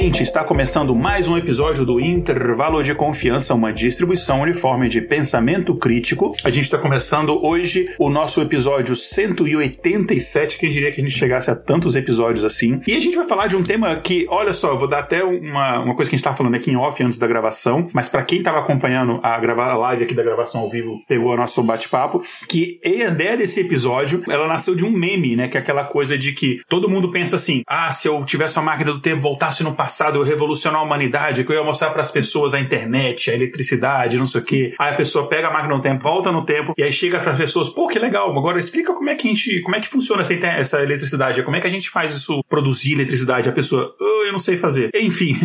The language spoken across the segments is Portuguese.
Ouvinte, está começando mais um episódio do Intervalo de Confiança, uma distribuição uniforme de pensamento crítico. A gente está começando hoje o nosso episódio 187. Quem diria que a gente chegasse a tantos episódios assim? E a gente vai falar de um tema que, olha só, eu vou dar até uma, uma coisa que a gente estava falando aqui em off antes da gravação, mas para quem estava acompanhando a, gravar, a live aqui da gravação ao vivo, pegou o nosso bate-papo, que a ideia desse episódio, ela nasceu de um meme, né? Que é aquela coisa de que todo mundo pensa assim: ah, se eu tivesse uma máquina do tempo, voltasse no passado, eu revolucionar a humanidade, que eu ia mostrar para as pessoas a internet, a eletricidade, não sei o quê. Aí a pessoa pega a máquina no tempo, volta no tempo, e aí chega para as pessoas, pô, que legal, agora explica como é que a gente, como é que funciona essa, essa eletricidade, como é que a gente faz isso, produzir eletricidade. A pessoa, oh, eu não sei fazer. Enfim,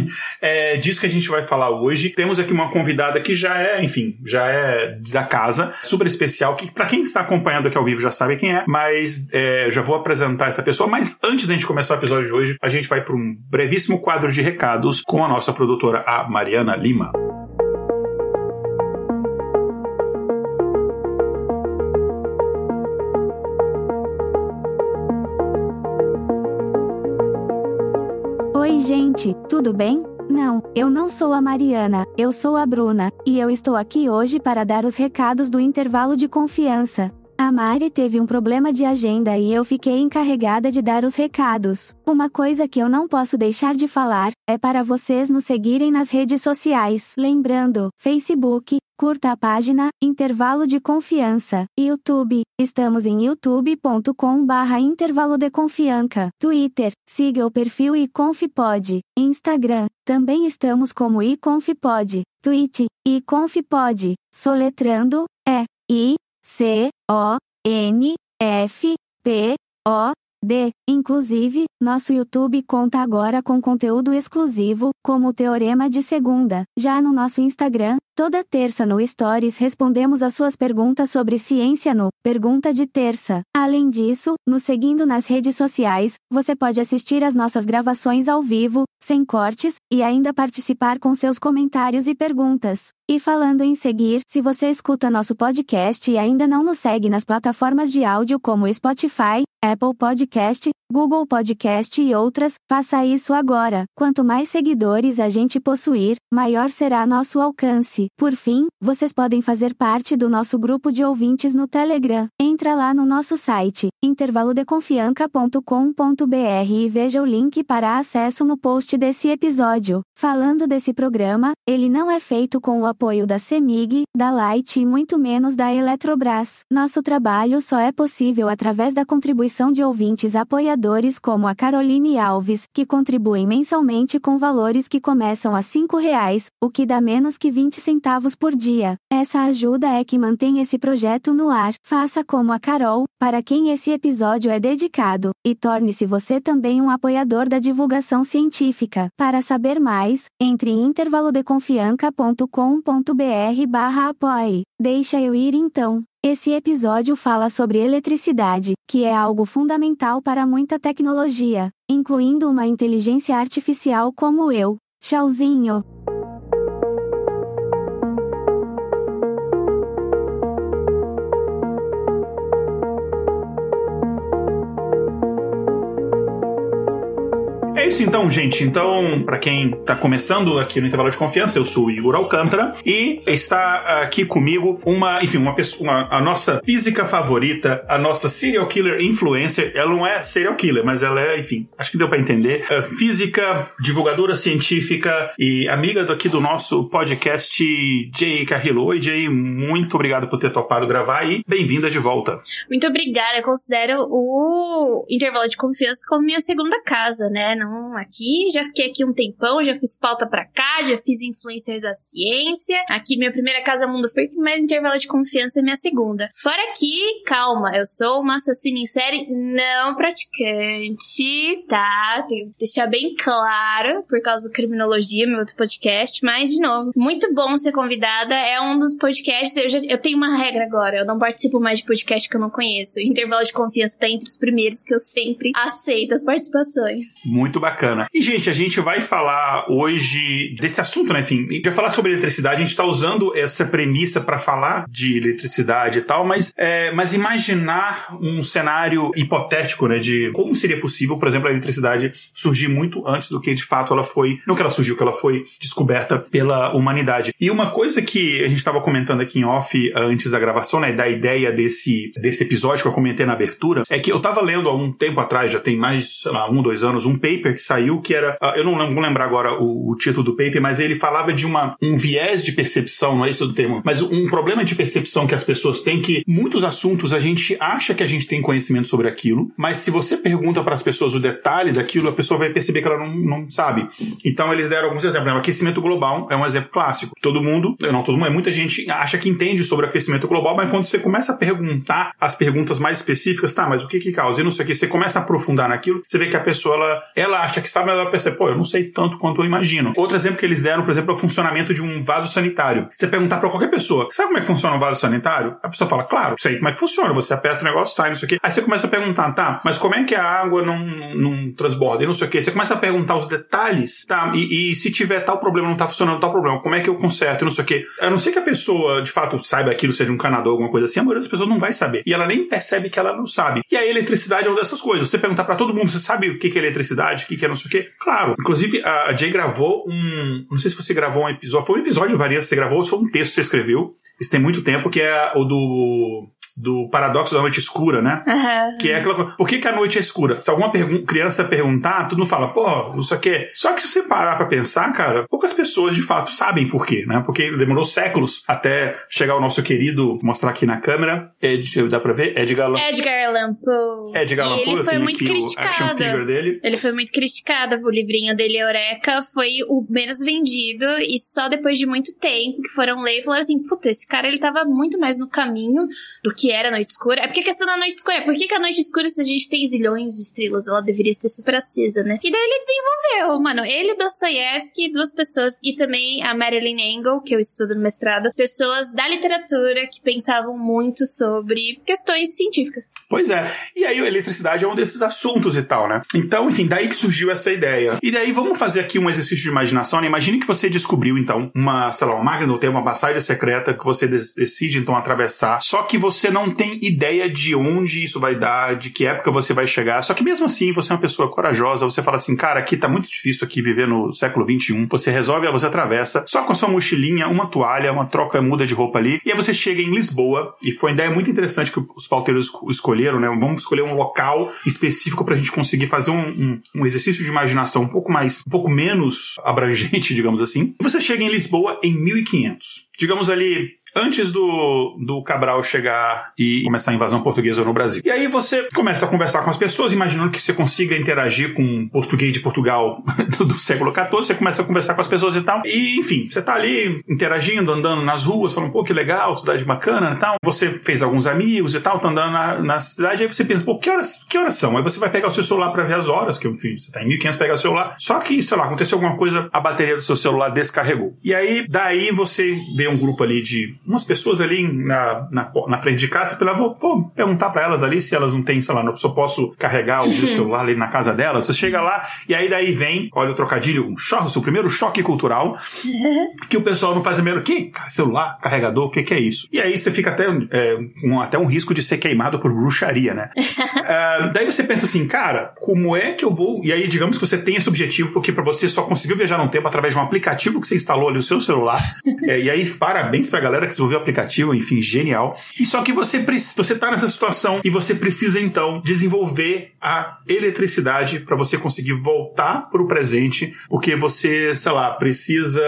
é disso que a gente vai falar hoje. Temos aqui uma convidada que já é, enfim, já é da casa, super especial, que para quem está acompanhando aqui ao vivo já sabe quem é, mas é, já vou apresentar essa pessoa. Mas antes da gente começar o episódio de hoje, a gente vai para um brevíssimo quadro de recados com a nossa produtora, a Mariana Lima. Oi, gente, tudo bem? Não, eu não sou a Mariana, eu sou a Bruna, e eu estou aqui hoje para dar os recados do intervalo de confiança. A Mari teve um problema de agenda e eu fiquei encarregada de dar os recados. Uma coisa que eu não posso deixar de falar é para vocês nos seguirem nas redes sociais. Lembrando, Facebook, curta a página Intervalo de Confiança. YouTube, estamos em youtube.com/barra Intervalo de Confiança. Twitter, siga o perfil iConfPod. Instagram, também estamos como iConfPod. Twitch, iConfPod. Soletrando, é I C O N F P O D. Inclusive, nosso YouTube conta agora com conteúdo exclusivo, como o Teorema de Segunda. Já no nosso Instagram, toda terça no Stories respondemos as suas perguntas sobre ciência no Pergunta de Terça. Além disso, nos seguindo nas redes sociais, você pode assistir às nossas gravações ao vivo, sem cortes, e ainda participar com seus comentários e perguntas. E falando em seguir, se você escuta nosso podcast e ainda não nos segue nas plataformas de áudio como Spotify, Apple Podcast, Google Podcast e outras, faça isso agora. Quanto mais seguidores a gente possuir, maior será nosso alcance. Por fim, vocês podem fazer parte do nosso grupo de ouvintes no Telegram. Entra lá no nosso site, intervalodeconfianca.com.br e veja o link para acesso no post desse episódio. Falando desse programa, ele não é feito com o apoio da CEMIG, da Light e muito menos da Eletrobras. Nosso trabalho só é possível através da contribuição de ouvintes apoiadores como a Caroline Alves, que contribuem mensalmente com valores que começam a R$ reais, o que dá menos que 20 centavos por dia. Essa ajuda é que mantém esse projeto no ar. Faça como a Carol, para quem esse episódio é dedicado, e torne-se você também um apoiador da divulgação científica. Para saber mais, entre em intervalodeconfianca.com barra apoie. Deixa eu ir então. Esse episódio fala sobre eletricidade, que é algo fundamental para muita tecnologia, incluindo uma inteligência artificial como eu. Tchauzinho! É isso então, gente. Então, para quem tá começando aqui no intervalo de confiança, eu sou o Igor Alcântara e está aqui comigo uma, enfim, uma pessoa, uma, a nossa física favorita, a nossa serial killer influencer. Ela não é serial killer, mas ela é, enfim, acho que deu para entender. É física, divulgadora científica e amiga aqui do nosso podcast, Jay Carrillo. Oi, Jay, muito obrigado por ter topado gravar e bem-vinda de volta. Muito obrigada. Eu considero o intervalo de confiança como minha segunda casa, né? Não Então, aqui, já fiquei aqui um tempão, já fiz pauta pra cá, já fiz influencers da ciência. Aqui, minha primeira casa Mundo Freak, mais intervalo de confiança é minha segunda. Fora aqui, calma, eu sou uma assassina em série não praticante, tá? Tenho que deixar bem claro, por causa do Criminologia, meu outro podcast. Mas, de novo, muito bom ser convidada. É um dos podcasts, eu, já, eu tenho uma regra agora, eu não participo mais de podcast que eu não conheço. Intervalo de confiança tá entre os primeiros que eu sempre aceito as participações. Muito bacana. E, gente, a gente vai falar hoje desse assunto, né? Enfim, vai falar sobre eletricidade, a gente tá usando essa premissa para falar de eletricidade e tal, mas, é, mas imaginar um cenário hipotético, né? De como seria possível, por exemplo, a eletricidade surgir muito antes do que de fato ela foi. Não que ela surgiu, que ela foi descoberta pela humanidade. E uma coisa que a gente estava comentando aqui em off antes da gravação, né? Da ideia desse, desse episódio que eu comentei na abertura, é que eu tava lendo há um tempo atrás, já tem mais, sei lá, um, dois anos, um paper que saiu que era. Uh, eu não vou lembrar agora o, o, título do paper, mas ele falava de uma, um viés de percepção, não é isso do termo, mas um problema de percepção que as pessoas têm que muitos assuntos a gente acha que a gente tem conhecimento sobre aquilo, mas se você pergunta para as pessoas o detalhe daquilo, a pessoa vai perceber que ela não, não sabe. Então eles deram alguns exemplos. O aquecimento global é um exemplo clássico. Todo mundo, não todo mundo, é muita gente acha que entende sobre aquecimento global, mas quando você começa a perguntar as perguntas mais específicas, tá, mas o que que causa? E não sei o que, você começa a aprofundar naquilo, você vê que a pessoa, ela, ela acha que sabe, ela percebe, pô, eu não sei tanto quanto eu imagino. Outro exemplo que eles deram, por exemplo, é o funcionamento de um vaso sanitário. Você perguntar para qualquer pessoa, sabe como é que funciona um vaso sanitário? A pessoa fala, claro, sei como é que funciona. Você aperta o negócio, sai, não sei o quê. Aí você começa a perguntar, tá, mas como é que a água não, não transborda e não sei o quê? Você começa a perguntar os detalhes, tá, e, e se tiver tal problema, não tá funcionando tal problema, como é que eu conserto e não sei o quê? A não ser que a pessoa, de fato, saiba aquilo, seja um canador, alguma coisa assim, a maioria das pessoas não vai saber. E ela nem percebe que ela não sabe. E a eletricidade é uma dessas coisas. Você perguntar para todo mundo, você sabe o que é eletricidade, o que é não sei o quê? Claro. Inclusive, a Jay gravou um. Não sei se você gravou um episódio. Foi um episódio varia se você gravou, ou foi um texto que você escreveu. Isso tem muito tempo, que é o do do paradoxo da noite escura, né? Uhum. Que é aquela coisa. Por que, que a noite é escura? Se alguma criança perguntar, tu não fala, pô, isso aqui é. Só que se você parar pra pensar, cara, poucas pessoas de fato sabem por quê, né? Porque demorou séculos até chegar o nosso querido, mostrar aqui na câmera, Ed, dá pra ver? Edgar Allan Edgar Allan Poe. Edgar Allan Poe. Ele foi muito criticado. Ele foi muito criticado. O livrinho dele, Eureka, foi o menos vendido e só depois de muito tempo que foram ler e falaram assim, puta, esse cara ele tava muito mais no caminho do que que era a noite escura. É porque a questão da noite escura é por que, a noite escura, se a gente tem zilhões de estrelas, ela deveria ser super acesa, né? E daí ele desenvolveu, mano. Ele, Dostoiévski, duas pessoas, e também a Marilyn Engel, que eu estudo no mestrado, pessoas da literatura que pensavam muito sobre questões científicas. Pois é. E aí a eletricidade é um desses assuntos e tal, né? Então, enfim, daí que surgiu essa ideia. E daí vamos fazer aqui um exercício de imaginação, né? Imagine que você descobriu, então, uma, sei lá, uma máquina do tempo, uma passagem secreta que você decide, então, atravessar. Só que você não tem ideia de onde isso vai dar, de que época você vai chegar. Só que mesmo assim, você é uma pessoa corajosa, você fala assim, cara, aqui tá muito difícil aqui viver no século 21. Você resolve, você atravessa, só com a sua mochilinha, uma toalha, uma troca muda de roupa ali, e aí você chega em Lisboa, e foi uma ideia muito interessante que os pauteiros escolheram, né? Vamos escolher um local específico pra gente conseguir fazer um, um, um exercício de imaginação um pouco mais, um pouco menos abrangente, digamos assim. E você chega em Lisboa em 1500. Digamos ali antes do, do Cabral chegar e começar a invasão portuguesa no Brasil. E aí você começa a conversar com as pessoas, imaginando que você consiga interagir com português de Portugal do, do século XIV, você começa a conversar com as pessoas e tal. E, enfim, você tá ali interagindo, andando nas ruas, falando, pô, que legal, cidade bacana e tal. Você fez alguns amigos e tal, tá andando na, na cidade, aí você pensa, pô, que horas, que horas são? Aí você vai pegar o seu celular para ver as horas, que, enfim, você tá em 1500, pega o celular. Só que, sei lá, aconteceu alguma coisa, a bateria do seu celular descarregou. E aí, daí você vê um grupo ali de umas pessoas ali na, na, na frente de casa, eu vou, vou perguntar para elas ali se elas não têm, sei lá, se eu posso carregar o meu celular ali na casa delas. Você chega lá e aí daí vem, olha o trocadilho, um choque, o primeiro choque cultural, que o pessoal não faz o mesmo, que celular, carregador, o que, que é isso? E aí você fica até, é, com até um risco de ser queimado por bruxaria, né? uh, daí você pensa assim, cara, como é que eu vou... E aí digamos que você tem esse objetivo, porque para você só conseguiu viajar num tempo através de um aplicativo que você instalou ali no seu celular, é, e aí parabéns pra galera que desenvolveu o aplicativo, enfim, genial. E só que você, você tá nessa situação e você precisa, então, desenvolver a eletricidade para você conseguir voltar pro presente, porque você, sei lá, precisa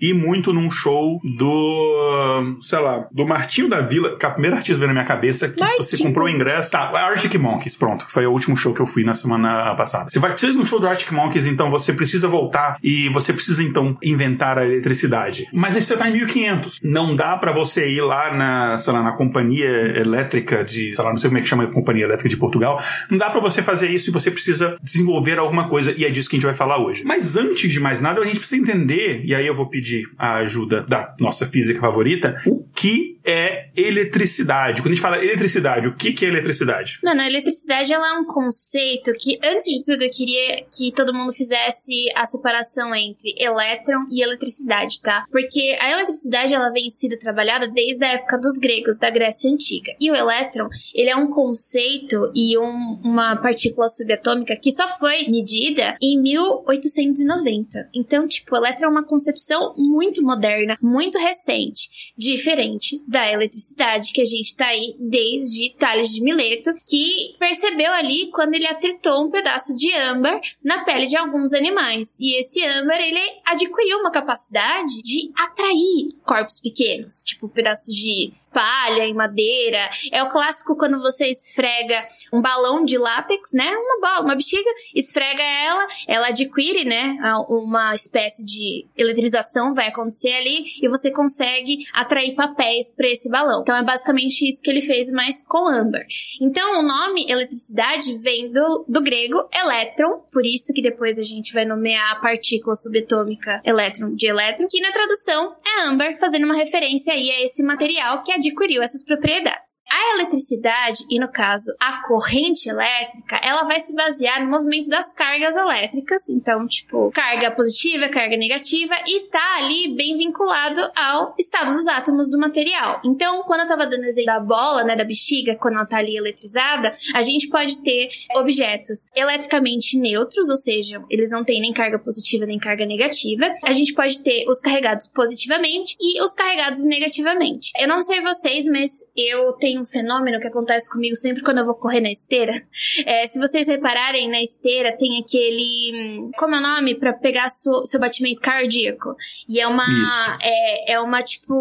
ir muito num show do, sei lá, do Martinho da Vila, que é a primeira artista veio na minha cabeça, que Martinho. você comprou o ingresso. Tá, Arctic Monkeys, pronto, que foi o último show que eu fui na semana passada. Você vai precisar de um show do Arctic Monkeys, então você precisa voltar e você precisa, então, inventar a eletricidade. Mas aí você tá em 1500. Não dá para você ir lá na, sei lá, na companhia elétrica de, sei lá, não sei como é que chama a companhia elétrica de Portugal. Não dá para você fazer isso e você precisa desenvolver alguma coisa e é disso que a gente vai falar hoje. Mas antes de mais nada, a gente precisa entender, e aí eu vou pedir a ajuda da nossa física favorita, o que é eletricidade. Quando a gente fala eletricidade, o que, que é eletricidade? Mano, a eletricidade ela é um conceito que, antes de tudo, eu queria que todo mundo fizesse a separação entre elétron e eletricidade, tá? Porque a eletricidade ela vem sendo trabalhada desde a época dos gregos, da Grécia Antiga. E o elétron, ele é um conceito e um, uma partícula subatômica que só foi medida em 1890. Então, tipo, o elétron é uma concepção muito moderna, muito recente, diferente da eletricidade, que a gente tá aí desde Tales de Mileto, que percebeu ali quando ele atritou um pedaço de âmbar na pele de alguns animais. E esse âmbar, ele adquiriu uma capacidade de atrair corpos pequenos, tipo pedaços de palha e madeira. É o clássico quando você esfrega um balão de látex, né? Uma bola, uma bexiga, esfrega ela, ela adquire, né? Uma espécie de eletrização vai acontecer ali e você consegue atrair papéis para esse balão. Então é basicamente isso que ele fez, mas com âmbar. Então o nome eletricidade vem do, do grego elétron, por isso que depois a gente vai nomear a partícula subatômica elétron de elétron, que na tradução é âmbar, fazendo uma referência aí a esse material que adquiriu essas propriedades. A eletricidade, e no caso a corrente elétrica, ela vai se basear no movimento das cargas elétricas, então, tipo, carga positiva, carga negativa, e tá ali bem vinculado ao estado dos átomos do material. Então, quando eu tava dando exemplo da bola, né, da bexiga, quando ela tá ali eletrizada, a gente pode ter objetos eletricamente neutros, ou seja, eles não têm nem carga positiva nem carga negativa. A gente pode ter os carregados positivamente e os carregados negativamente. Eu não sei vocês, mas eu tenho um fenômeno que acontece comigo sempre quando eu vou correr na esteira. É, se vocês repararem, na esteira tem aquele. Como é o nome? Pra pegar seu, seu batimento cardíaco. E é uma. É, é uma, tipo,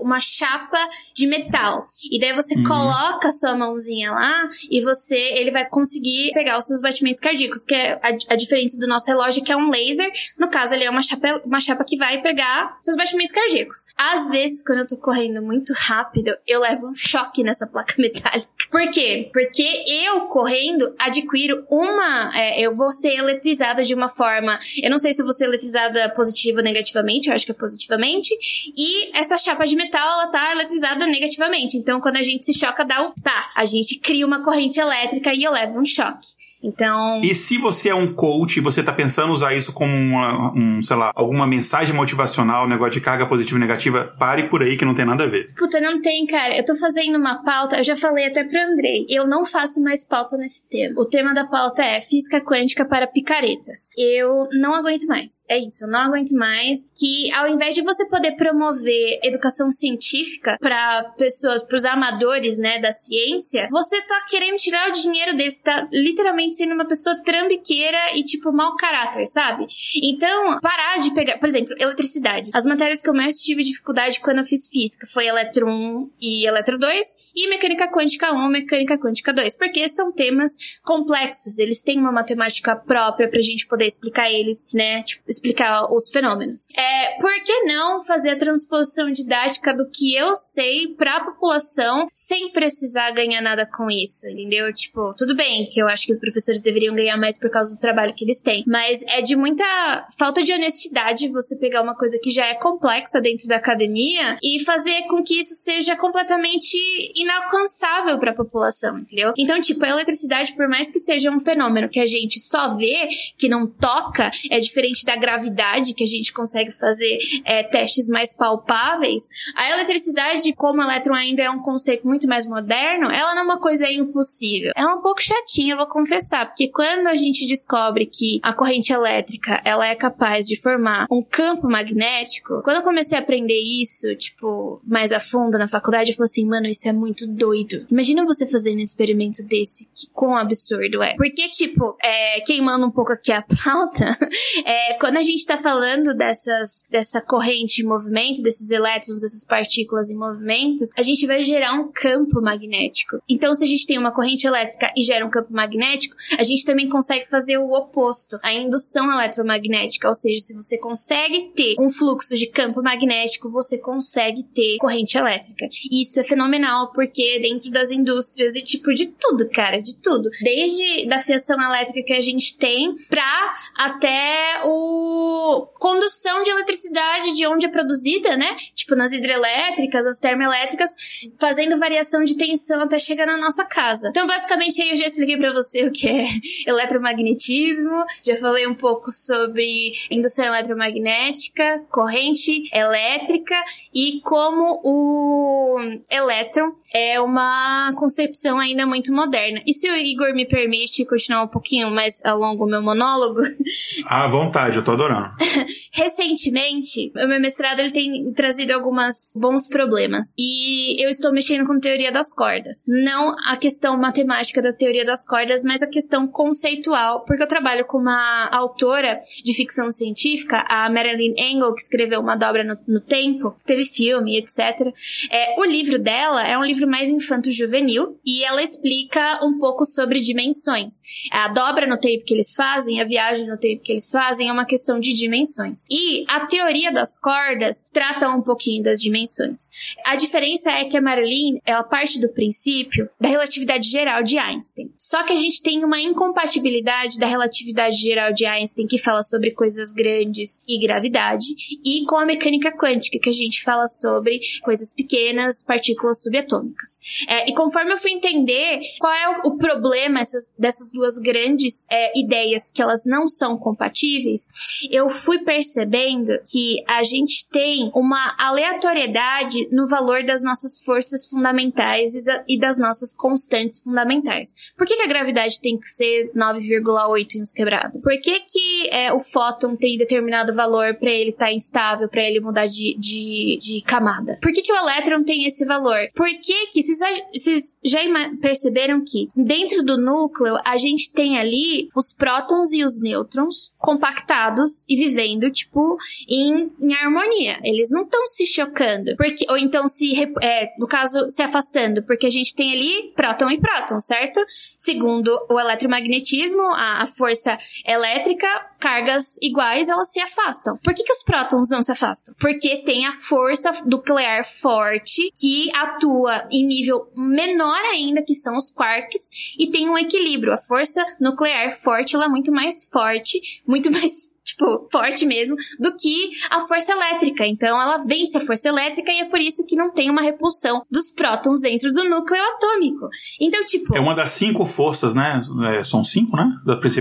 uma chapa de metal. E daí você uhum. coloca a sua mãozinha lá e você. Ele vai conseguir pegar os seus batimentos cardíacos, que é a, a diferença do nosso relógio, que é um laser. No caso, ele é uma chapa, uma chapa que vai pegar seus batimentos cardíacos. Às vezes, quando eu tô correndo muito rápido, rápido, eu levo um choque nessa placa metálica. Por quê? Porque eu, correndo, adquiro uma. É, eu vou ser eletrizada de uma forma. Eu não sei se eu vou ser eletrizada positiva ou negativamente, eu acho que é positivamente. E essa chapa de metal, ela tá eletrizada negativamente. Então, quando a gente se choca, dá o tá. A gente cria uma corrente elétrica e eu levo um choque. Então. E se você é um coach e você tá pensando usar isso como uma, um, sei lá, alguma mensagem motivacional, negócio de carga positiva e negativa, pare por aí que não tem nada a ver. Puta, não tem, cara. Eu tô fazendo uma pauta, eu já falei até pro Andrei. Eu não faço mais pauta nesse tema. O tema da pauta é física quântica para picaretas. Eu não aguento mais. É isso, eu não aguento mais que ao invés de você poder promover educação científica para pessoas, pros amadores, né, da ciência, você tá querendo tirar o dinheiro deles, tá literalmente sendo uma pessoa trambiqueira e, tipo, mau caráter, sabe? Então, parar de pegar, por exemplo, eletricidade. As matérias que eu mais tive dificuldade quando eu fiz física foi eletro 1 e eletro 2 e mecânica quântica 1 mecânica quântica 2, porque são temas complexos, eles têm uma matemática própria pra gente poder explicar eles, né? Tipo, explicar os fenômenos. É, por que não fazer a transposição didática do que eu sei pra população sem precisar ganhar nada com isso, entendeu? Tipo, tudo bem que eu acho que os professores deveriam ganhar mais por causa do trabalho que eles têm. Mas é de muita falta de honestidade você pegar uma coisa que já é complexa dentro da academia e fazer com que isso seja completamente inalcançável para população, entendeu? Então, tipo, a eletricidade, por mais que seja um fenômeno que a gente só vê, que não toca, é diferente da gravidade, que a gente consegue fazer é, testes mais palpáveis, a eletricidade, como o elétron ainda é um conceito muito mais moderno, ela não é uma coisa impossível. É um pouco chatinha, vou confessar, porque quando a gente descobre que a corrente elétrica, ela é capaz de formar um campo magnético, quando eu comecei a aprender isso, tipo, mais a fundo na faculdade, eu falei assim, mano, isso é muito doido. Imagina você fazendo um experimento desse, que quão absurdo é. Porque, tipo, é, queimando um pouco aqui a pauta, é, quando a gente tá falando dessas, dessa corrente em movimento, desses elétrons, dessas partículas em movimento, a gente vai gerar um campo magnético. Então, se a gente tem uma corrente elétrica e gera um campo magnético, a gente também consegue fazer o oposto, a indução eletromagnética, ou seja, se você consegue ter um fluxo de campo magnético, você consegue ter corrente elétrica. E isso é fenomenal porque dentro das indústrias e tipo de tudo, cara, de tudo, desde da fiação elétrica que a gente tem pra até o condução de eletricidade de onde é produzida, né? Tipo nas hidrelétricas, as termoelétricas, fazendo variação de tensão até chegar na nossa casa. Então, basicamente, aí eu já expliquei para você o que é eletromagnetismo, já falei um pouco sobre indução eletromagnética, corrente elétrica e como o elétron é uma concepção ainda muito moderna. E se o Igor me permite continuar um pouquinho mais ao longo do meu monólogo? À vontade, eu tô adorando. Recentemente, o meu mestrado ele tem trazido alguns bons problemas. E eu estou mexendo com teoria das cordas. Não a questão matemática da teoria das cordas, mas a questão conceitual, porque eu trabalho com uma autora de ficção científica, a Marilyn Engel, que escreveu uma dobra no, no tempo, teve filme, etc. É, o livro dela é um livro mais infanto-juvenil e ela explica um pouco sobre dimensões. A dobra no tempo que eles fazem, a viagem no tempo que eles fazem é uma questão de dimensões. E a teoria das cordas trata um pouquinho das dimensões. A diferença é que a Marilyn, ela parte do princípio da relatividade geral de Einstein. Só que a gente tem uma incompatibilidade da relatividade geral de Einstein que fala sobre coisas grandes e gravidade e com a mecânica quântica que a gente fala sobre coisas pequenas, partículas subatômicas. É, e conforme eu fui entender qual é o, problema essas, dessas duas grandes é, ideias que elas não são compatíveis, eu fui percebendo que a gente tem uma aleatoriedade no valor das nossas forças fundamentais e das nossas constantes fundamentais. Por que, que a gravidade tem que ser 9,8 em uns quebrados? Por que, que é, o fóton tem determinado valor para ele estar tá instável, para ele mudar de, de, de, camada? Por que, que o elétron tem esse valor? Por que que, vocês já perceberam que dentro do núcleo a gente tem ali os prótons e os nêutrons compactados e vivendo, tipo, em, em harmonia. Eles não estão se chocando. Porque, ou então se, é, no caso, se afastando. Porque a gente tem ali próton e próton, certo? Segundo o eletromagnetismo, a, a força elétrica, cargas iguais, elas se afastam. Por que, que os prótons não se afastam? Porque tem a força nuclear forte que atua em nível menor ainda, que são os quarks, e tem um equilíbrio. A força nuclear forte, ela é muito mais forte, muito mais tipo, forte mesmo, do que a força elétrica. Então ela vence a força elétrica e é por isso que não tem uma repulsão dos prótons dentro do núcleo atômico. Então, tipo. É uma das cinco forças, né? É, são cinco, né?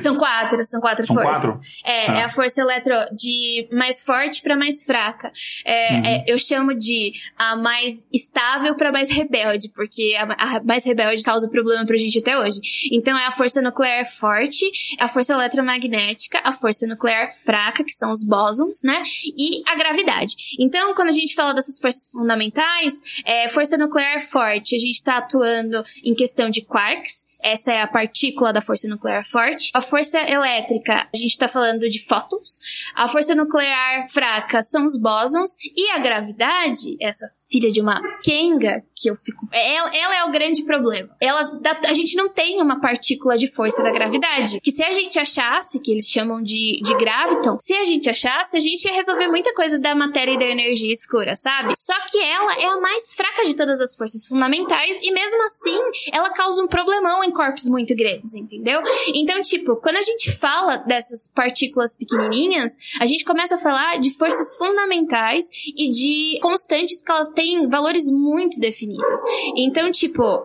São quatro, são quatro são forças. Quatro? É, ah. é a força eletro de mais forte para mais fraca. É, uhum. é, eu chamo de a mais estável para mais rebelde, porque a, a, mais rebelde causa problema pra gente até hoje. Então é a força nuclear forte, a força eletromagnética, a força nuclear fraca, que são os bósons, né? E a gravidade. Então, quando a gente fala dessas forças fundamentais, é, força nuclear forte, a gente está atuando em questão de quarks, essa é a partícula da força nuclear forte. A força elétrica, a gente está falando de fótons. A força nuclear fraca são os bósons. E a gravidade, essa filha de uma Kenga, que eu fico. Ela, ela é o grande problema. Ela, a gente não tem uma partícula de força da gravidade. Que se a gente achasse, que eles chamam de, de graviton, se a gente achasse, a gente ia resolver muita coisa da matéria e da energia escura, sabe? Só que ela é a mais fraca de todas as forças fundamentais e mesmo assim ela causa um problemão em corpos muito grandes, entendeu? Então, tipo, quando a gente fala dessas partículas pequenininhas, a gente começa a falar de forças fundamentais e de constantes que ela tem valores muito definidos. Então, tipo,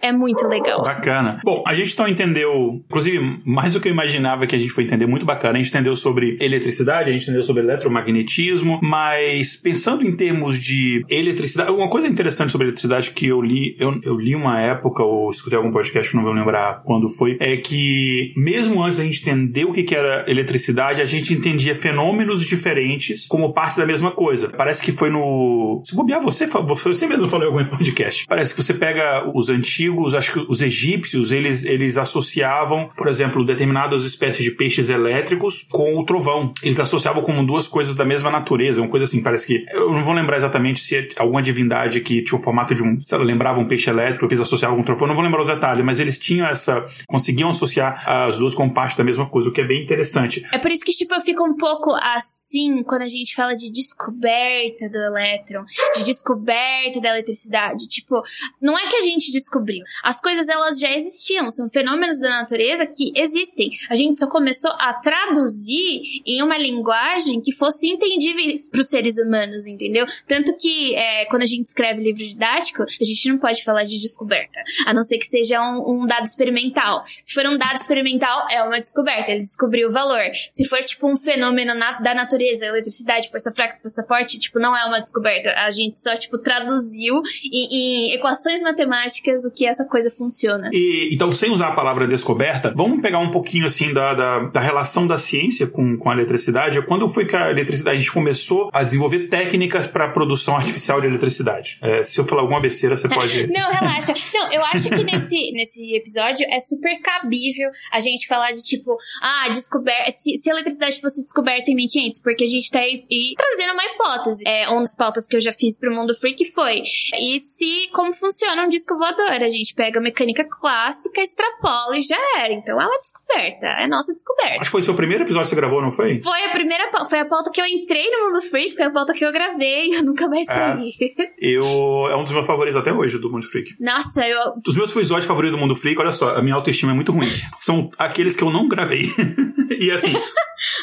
É muito legal. Bacana. Bom, a gente então entendeu, inclusive, mais do que eu imaginava que a gente foi entender, muito bacana. A gente entendeu sobre eletricidade, a gente entendeu sobre eletromagnetismo, mas pensando em termos de eletricidade, uma coisa interessante sobre eletricidade que eu li, eu, eu li uma época, ou escutei algum podcast, não vou lembrar quando foi, é que mesmo antes da gente entender o que era eletricidade, a gente entendia fenômenos diferentes como parte da mesma coisa. Parece que foi no. Se bobear, você, você mesmo falou em algum podcast. Parece que você pega os antigos, acho que os egípcios, eles, eles associavam, por exemplo, determinadas espécies de peixes elétricos com o trovão. Eles associavam como duas coisas da mesma natureza, uma coisa assim, parece que. Eu não vou lembrar exatamente se é alguma divindade que tinha o formato de um. Se ela lembrava um peixe elétrico que eles associavam com o trovão, não vou lembrar os detalhes, mas eles tinham essa. conseguiam associar as duas como parte da mesma coisa, o que é bem interessante. É por isso que, tipo, eu fico um pouco assim quando a gente fala de descoberta do elétron, de descoberta da eletricidade. Tipo, não é que a gente descobriu. As coisas, elas já existiam. São fenômenos da natureza que existem. A gente só começou a traduzir em uma linguagem que fosse entendível para os seres humanos, entendeu? Tanto que, é, quando a gente escreve livro didático, a gente não pode falar de descoberta. A não ser que seja um, um dado experimental. Se for um dado experimental, é uma descoberta. Ele descobriu o valor. Se for, tipo, um fenômeno na, da natureza, eletricidade, força fraca, força forte, tipo, não é uma descoberta. A gente só, tipo, traduziu em, em equações matemáticas o que essa coisa funciona. E, então, sem usar a palavra descoberta, vamos pegar um pouquinho, assim, da, da, da relação da ciência com, com a eletricidade. Quando foi que a eletricidade, a gente começou a desenvolver técnicas para produção artificial de eletricidade? É, se eu falar alguma besteira, você pode... não, relaxa. Não, eu acho que nesse, nesse episódio é super cabível a gente falar de, tipo, ah, descoberta... Se, se a eletricidade fosse descoberta em 1500, porque a gente tá aí, trazendo uma hipótese. É, uma das pautas que eu já fiz pro Mundo Freak foi, e se, como funciona um disco voador? A gente pega a mecânica clássica, extrapola e já era. Então é uma descoberta, é nossa descoberta. Acho que foi o seu primeiro episódio que você gravou, não foi? Foi a primeira foi a pauta que eu entrei no Mundo Freak, foi a pauta que eu gravei, eu nunca mais é. saí. É, eu, é um dos meus favoritos até hoje do Mundo Freak. Nossa, eu... Os meus episódios favoritos do Mundo Freak, olha só, a minha autoestima é muito ruim. São aqueles que eu não gravei. e assim...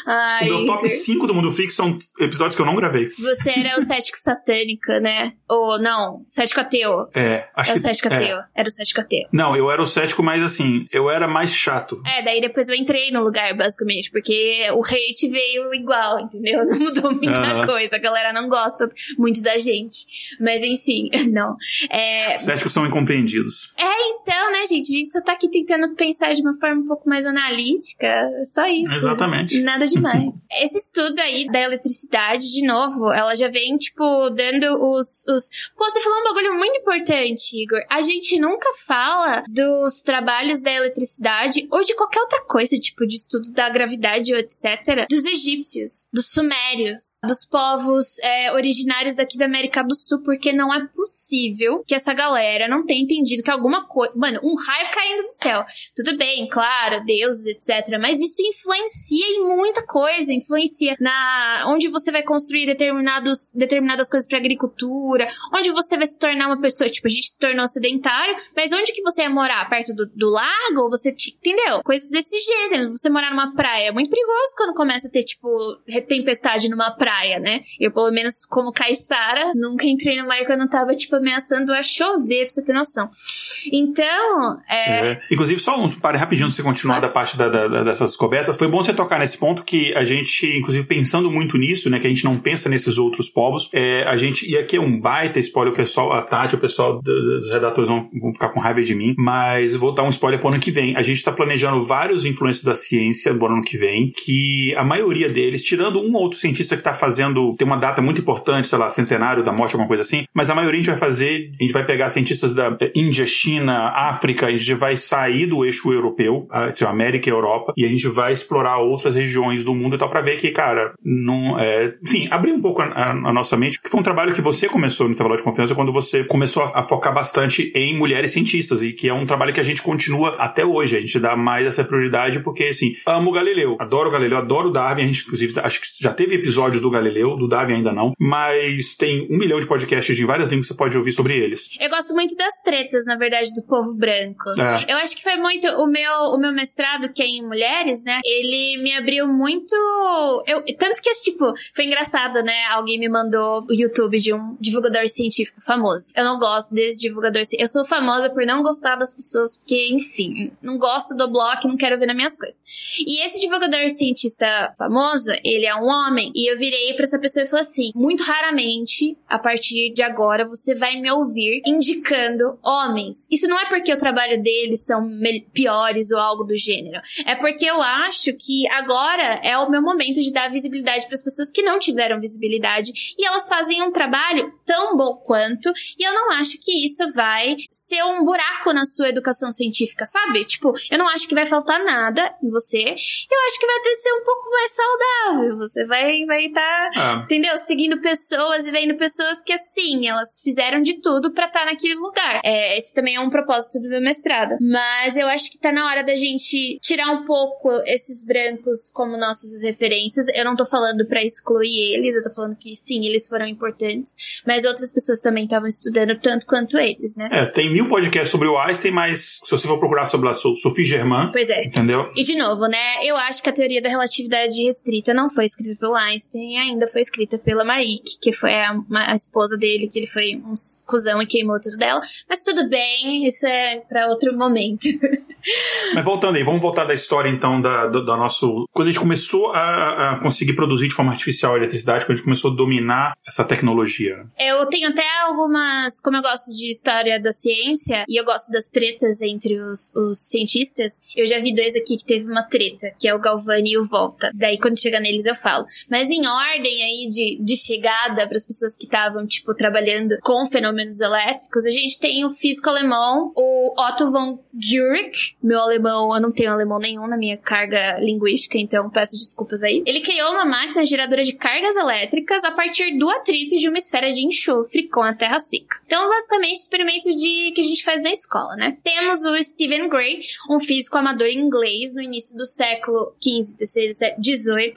Ai, o meu top 5 do Mundo Freak são episódios que eu não gravei. Você era o cético satânica, né? Ou não, cético ateu. É, acho é que... o cético ateu. É. Era o cético ateu. Não, eu era o cético, mas assim, eu era mais chato. É, daí depois eu entrei no lugar, basicamente, porque o hate veio igual, entendeu? Não mudou muita coisa. A galera não gosta muito da gente. Mas enfim, não. É... Céticos são incompreendidos. É, então, né, gente? A gente só tá aqui tentando pensar de uma forma um pouco mais analítica. Só isso. Exatamente. Nada demais. Esse estudo aí da eletricidade, de novo, ela já vem, tipo, dando os, os. Pô, você falou um bagulho muito importante, Igor. A gente nunca fala dos trabalhos da eletricidade ou de qualquer outra coisa, tipo, de estudo da gravidade ou etc., dos egípcios, dos sumérios, dos povos é, originários daqui da América do Sul, porque não é possível que essa galera não tenha entendido que alguma coisa. Mano, um raio caindo do céu. Tudo bem, claro, deuses, etc., mas isso influencia em muita coisa, influencia na onde você vai construir determinados, determinadas coisas para agricultura, onde você vai se tornar uma pessoa, tipo, a gente se tornou sedentário, mas onde que você ia morar? Perto do, do lago? Você, entendeu? Coisas desse gênero. Você morar numa praia é muito perigoso quando começa a ter, tipo, tempestade numa praia, né? Eu, pelo menos, como caiçara, nunca entrei no mar quando tava, tipo, ameaçando a chover, pra você ter noção. Então, é... é. Inclusive, só um pare rapidinho, de você continuar da parte da, da, dessas descobertas. Foi bom você tocar nesse ponto que a gente, inclusive pensando muito nisso, né, que a gente não pensa nesses outros povos, é, a gente, e aqui é um baita spoiler, o pessoal, a Tati, o pessoal dos redatores vão, vão ficar com raiva de mim, mas vou dar um spoiler pro ano que vem. A gente está planejando vários influências da ciência do ano que vem, que a maioria deles, tirando um ou outro cientista que está fazendo, tem uma data muito importante, sei lá, centenário da morte, alguma coisa assim, mas a maioria a gente vai fazer, a gente vai pegar cientistas da Índia, China, África, a gente vai sair do eixo europeu, a, América e Europa, e a gente vai explorar outras regiões do mundo e tal, para ver que, cara, não é. Enfim, abrir um pouco a, a, a, nossa mente, que foi um trabalho que você começou no intervalo de confiança quando você começou a, a, focar bastante em mulheres cientistas, e que é um trabalho que a gente continua até hoje. A gente dá mais essa prioridade, porque, assim, amo o Galileu, adoro o Galileu, adoro o Darwin. A gente, inclusive, acho que já teve episódios do Galileu, do Darwin ainda não, mas tem um milhão de podcasts em várias línguas que você pode ouvir sobre eles. Eu gosto muito das tretas, na verdade, do povo branco. É. Eu acho que foi muito. O meu, o meu mestrado, que é em mulheres, né? Ele me abriu muito muito. Eu, tanto que, tipo, foi engraçado, né? Alguém me mandou o YouTube de um divulgador científico famoso. Eu não gosto desse divulgador científico. Eu sou famosa por não gostar das pessoas, porque, enfim, não gosto do bloco, não quero ver nas minhas coisas. E esse divulgador cientista famoso, ele é um homem, e eu virei pra essa pessoa e falei assim: muito raramente, a partir de agora, você vai me ouvir indicando homens. Isso não é porque o trabalho deles são piores ou algo do gênero. É porque eu acho que agora é o meu momento de dar visibilidade para as pessoas que não tiveram visibilidade e elas fazem um trabalho tão bom quanto, e eu não acho que isso vai ser um buraco na sua educação científica, sabe? Tipo, eu não acho que vai faltar nada em você. Eu acho que vai ter ser um pouco mais saudável. Você vai vai estar, tá, ah. entendeu? Seguindo pessoas e vendo pessoas que assim, elas fizeram de tudo para estar tá naquele lugar. É, esse também é um propósito do meu mestrado. Mas eu acho que tá na hora da gente tirar um pouco esses brancos como nossas referências. Eu não tô falando para excluir eles, eu tô falando que sim, eles foram importantes, mas outras pessoas também estavam estudando tanto quanto eles, né? É, tem mil podcasts sobre o Einstein, mas se você for procurar sobre a Sophie Germain. Pois é. Entendeu? E de novo, né? Eu acho que a teoria da relatividade restrita não foi escrita pelo Einstein, ainda foi escrita pela Marie, que foi a, a esposa dele, que ele foi um cuzão e queimou tudo dela. Mas tudo bem, isso é para outro momento. Mas voltando aí, vamos voltar da história então da, do, da nosso. Quando a gente começou a, a, conseguir produzir de forma artificial a eletricidade, quando a gente começou a dominar essa tecnologia. Eu tenho até algumas. Como eu gosto de história da ciência e eu gosto das tretas entre os, os cientistas, eu já vi dois aqui que teve uma treta, que é o Galvani e o Volta. Daí quando chega neles eu falo. Mas em ordem aí de, de chegada para as pessoas que estavam, tipo, trabalhando com fenômenos elétricos, a gente tem o físico alemão, o Otto von Guericke, meu alemão, eu não tenho alemão nenhum na minha carga linguística, então peço desculpas aí. Ele criou uma máquina geradora de cargas elétricas a partir do atrito de uma esfera de enxofre com a terra seca. Então, basicamente, experimento de que a gente faz na escola, né? Temos o Stephen Gray, um físico amador inglês no início do século XV, XVI, XVIII,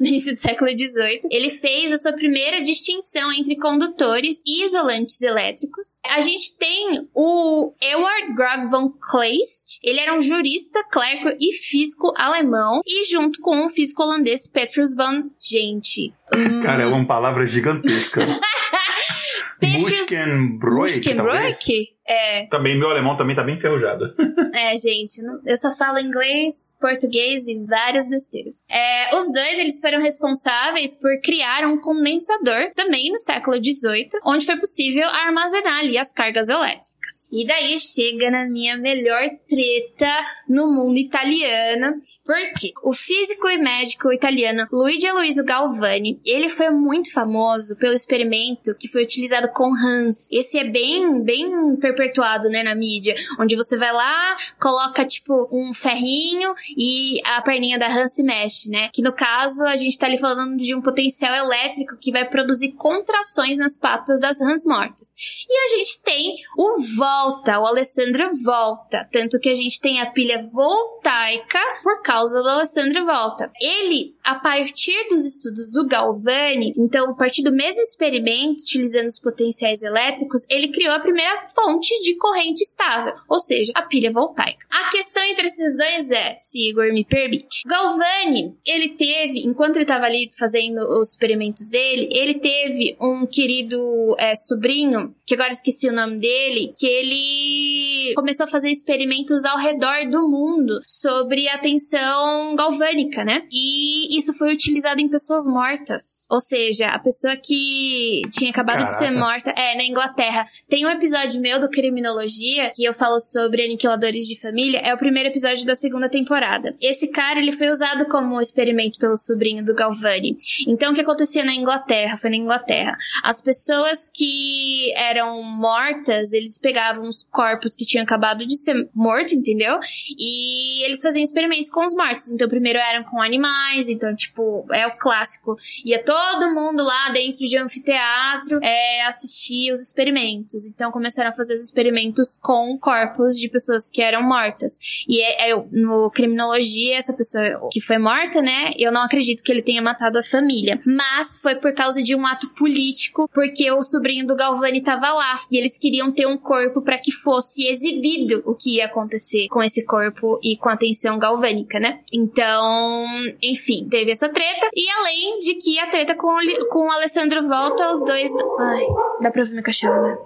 no início do século XVIII. Ele fez a sua primeira distinção entre condutores e isolantes elétricos. A gente tem o Ewart Grog von Kleist, ele era um jurista, clérigo e físico alemão, e junto com o físico holandês Petrus van... Gente... Hum... Cara, é uma palavra gigantesca. Petrus... Muskenbroek, Muskenbroek? É. Também, meu alemão também tá bem enferrujado. é, gente, eu só falo inglês, português e várias besteiras. É, os dois, eles foram responsáveis por criar um condensador, também no século XVIII, onde foi possível armazenar ali as cargas elétricas. E daí chega na minha melhor treta no mundo italiano, porque o físico e médico italiano Luigi Aloisio Galvani, ele foi muito famoso pelo experimento que foi utilizado com Hans. Esse é bem, bem perpetuado, né, na mídia, onde você vai lá, coloca tipo um ferrinho e a perninha da Hans se mexe, né? Que no caso a gente tá ali falando de um potencial elétrico que vai produzir contrações nas patas das rãs mortas. E a gente tem o volta, o Alessandro volta, tanto que a gente tem a pilha voltaica por causa do Alessandro volta. Ele, a partir dos estudos do Galvani, então a partir do mesmo experimento, utilizando os potenciais elétricos, ele criou a primeira fonte de corrente estável, ou seja, a pilha voltaica. A questão entre esses dois é, se Igor me permite, Galvani, ele teve, enquanto ele estava ali fazendo os experimentos dele, ele teve um querido é, sobrinho, que agora esqueci o nome dele, que ele começou a fazer experimentos ao redor do mundo sobre a tensão galvânica, né? E isso foi utilizado em pessoas mortas. Ou seja, a pessoa que tinha acabado Caraca. de ser morta, é, na Inglaterra. Tem um episódio meu do Criminologia que eu falo sobre aniquiladores de família, é o primeiro episódio da segunda temporada. Esse cara, ele foi usado como experimento pelo sobrinho do Galvani. Então, o que acontecia na Inglaterra? Foi na Inglaterra. As pessoas que eram mortas, eles pegavam os corpos que tinham acabado de ser morto, entendeu? E eles faziam experimentos com os mortos. Então, primeiro eram com animais, então, tipo, é o clássico. Ia todo mundo lá dentro de um anfiteatro é, assistir os experimentos. Então, começaram a fazer os experimentos com corpos de pessoas que eram mortas. E é, é, no criminologia, essa pessoa que foi morta, né? Eu não acredito que ele tenha matado a família. Mas foi por causa de um ato político, porque o sobrinho do Galvani tava lá. E eles queriam ter um corpo para que fosse exibido o que ia acontecer com esse corpo e com a tensão galvânica, né? Então, enfim, teve essa treta. E além de que a treta com, o, com o Alessandro volta, os dois. Ai, dá pra ouvir meu cachorro, né?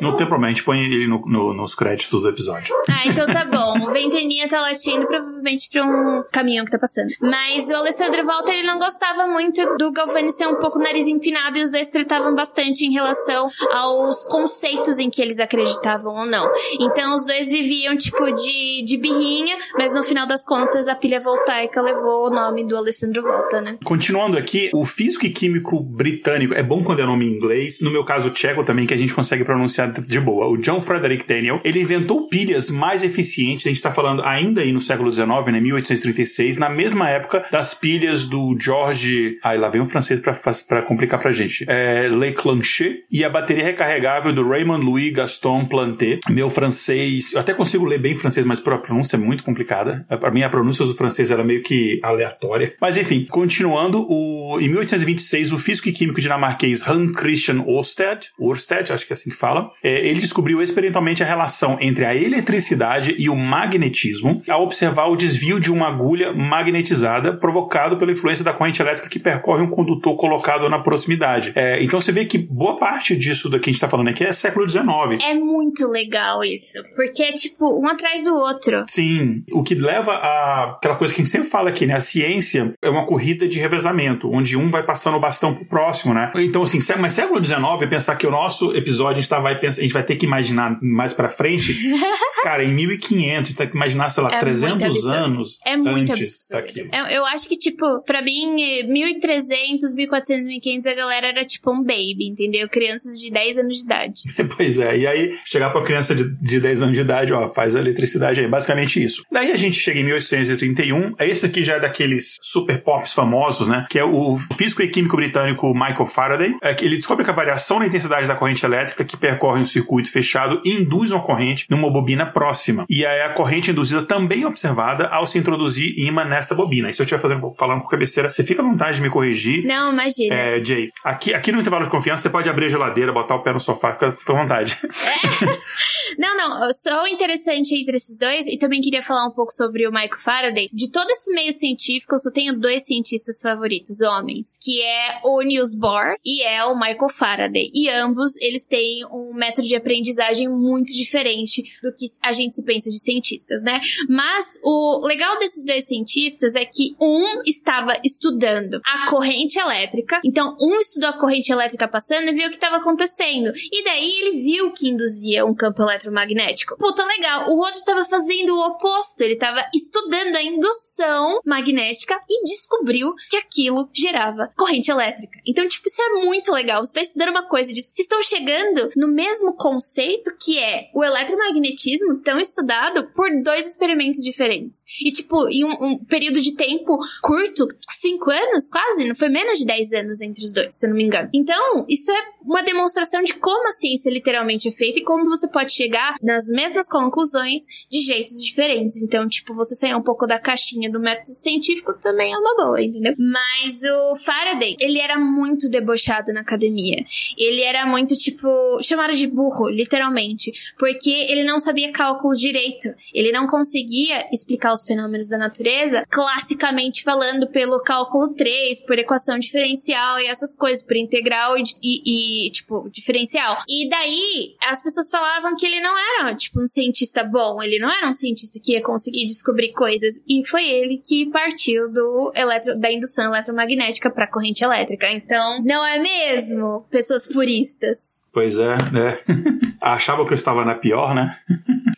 Não tem problema, a gente põe ele no, no, nos créditos do episódio. Ah, então tá bom. O Ventania tá latindo provavelmente pra um caminhão que tá passando. Mas o Alessandro Walter, ele não gostava muito do Galvani ser um pouco nariz empinado e os dois tratavam bastante em relação aos conceitos em que eles acreditavam ou não. Então os dois viviam tipo de, de birrinha, mas no final das contas a pilha voltaica levou o nome do Alessandro Volta, né? Continuando aqui, o físico e químico britânico, é bom quando é nome em inglês, no meu caso tcheco também, que a gente consegue pronunciar de boa. O John Frederick Daniel, ele inventou pilhas mais eficientes, a gente está falando ainda aí no século XIX, né, 1836, na mesma época das pilhas do George... Ai, lá vem um francês para complicar pra gente. É, Leclanché e a bateria recarregável do Raymond Louis Gaston Planté. Meu francês, eu até consigo ler bem francês, mas a pronúncia é muito complicada. Para mim, a pronúncia do francês era meio que aleatória. Mas enfim, continuando, o, em 1826, o físico e químico dinamarquês Hans Christian Ørsted, Ørsted, acho que é assim que fala, é, ele descobriu experimentalmente a relação entre a eletricidade e o magnetismo ao observar o desvio de uma agulha magnetizada provocado pela influência da corrente elétrica que percorre um condutor colocado na proximidade. É, então você vê que boa parte disso daqui a gente está falando aqui é século XIX. É muito legal isso, porque é tipo um atrás do outro. Sim, o que leva a aquela coisa que a gente sempre fala aqui, né? A ciência é uma corrida de revezamento, onde um vai passando o bastão pro próximo, né? Então, assim, mas século XIX, pensar que o nosso episódio a gente tá, vai a gente vai ter que imaginar mais pra frente, cara, em 1500, a gente tem que imaginar, sei lá, é 300 anos É muito antes absurdo. É, eu acho que, tipo, pra mim, 1300, 1400, 1500, a galera era tipo um baby, entendeu? Crianças de 10 anos de idade. pois é, e aí, chegar pra criança de, de 10 anos de idade, ó, faz a eletricidade aí, basicamente isso. Daí a gente chega em 1831, esse aqui já é daqueles super pops famosos, né? Que é o físico e químico britânico Michael Faraday. É que ele descobre que a variação na intensidade da corrente elétrica que percorre um circuito fechado induz uma corrente numa bobina próxima. E aí a corrente induzida também é observada ao se introduzir ímã nessa bobina. E se eu estiver fazendo, falando com cabeceira, você fica à vontade de me corrigir. Não, imagina. É, Jay, aqui, aqui no intervalo de confiança você pode abrir a geladeira, botar o pé no sofá, fica, fica à vontade. É. Não, não, só o interessante entre esses dois, e também queria falar um pouco sobre o Michael Faraday. De todo esse meio científico, eu só tenho dois cientistas favoritos, homens, que é o Niels Bohr e é o Michael Faraday. E ambos, eles têm um método de aprendizagem muito diferente do que a gente se pensa de cientistas, né? Mas o legal desses dois cientistas é que um estava estudando a corrente elétrica, então um estudou a corrente elétrica passando e viu o que estava acontecendo. E daí ele viu que induzia um campo eletromagnético. Puta legal. O outro estava fazendo o oposto, ele estava estudando a indução magnética e descobriu que aquilo gerava corrente elétrica. Então, tipo, isso é muito legal. Você está estudando uma coisa disso. Vocês estão chegando no mesmo conceito que é o eletromagnetismo tão estudado por dois experimentos diferentes. E, tipo, em um, um período de tempo curto, cinco anos quase, não foi menos de dez anos entre os dois, se eu não me engano. Então, isso é uma demonstração de como a ciência literalmente é feita e como você pode chegar nas mesmas conclusões de jeitos diferentes. Então, tipo, você sair um pouco da caixinha do método científico também é uma boa, entendeu? Mas o Faraday, ele era muito debochado na academia. Ele era muito, tipo, chamado de burro, literalmente, porque ele não sabia cálculo direito. Ele não conseguia explicar os fenômenos da natureza classicamente falando pelo cálculo 3, por equação diferencial e essas coisas, por integral e, e, e tipo, diferencial. E daí, as pessoas falavam que ele não era, tipo, um cientista bom, ele não era um cientista que ia conseguir descobrir coisas. E foi ele que partiu do eletro, da indução eletromagnética para corrente elétrica. Então, não é mesmo, pessoas puristas? Pois é, né? Achava que eu estava na pior, né?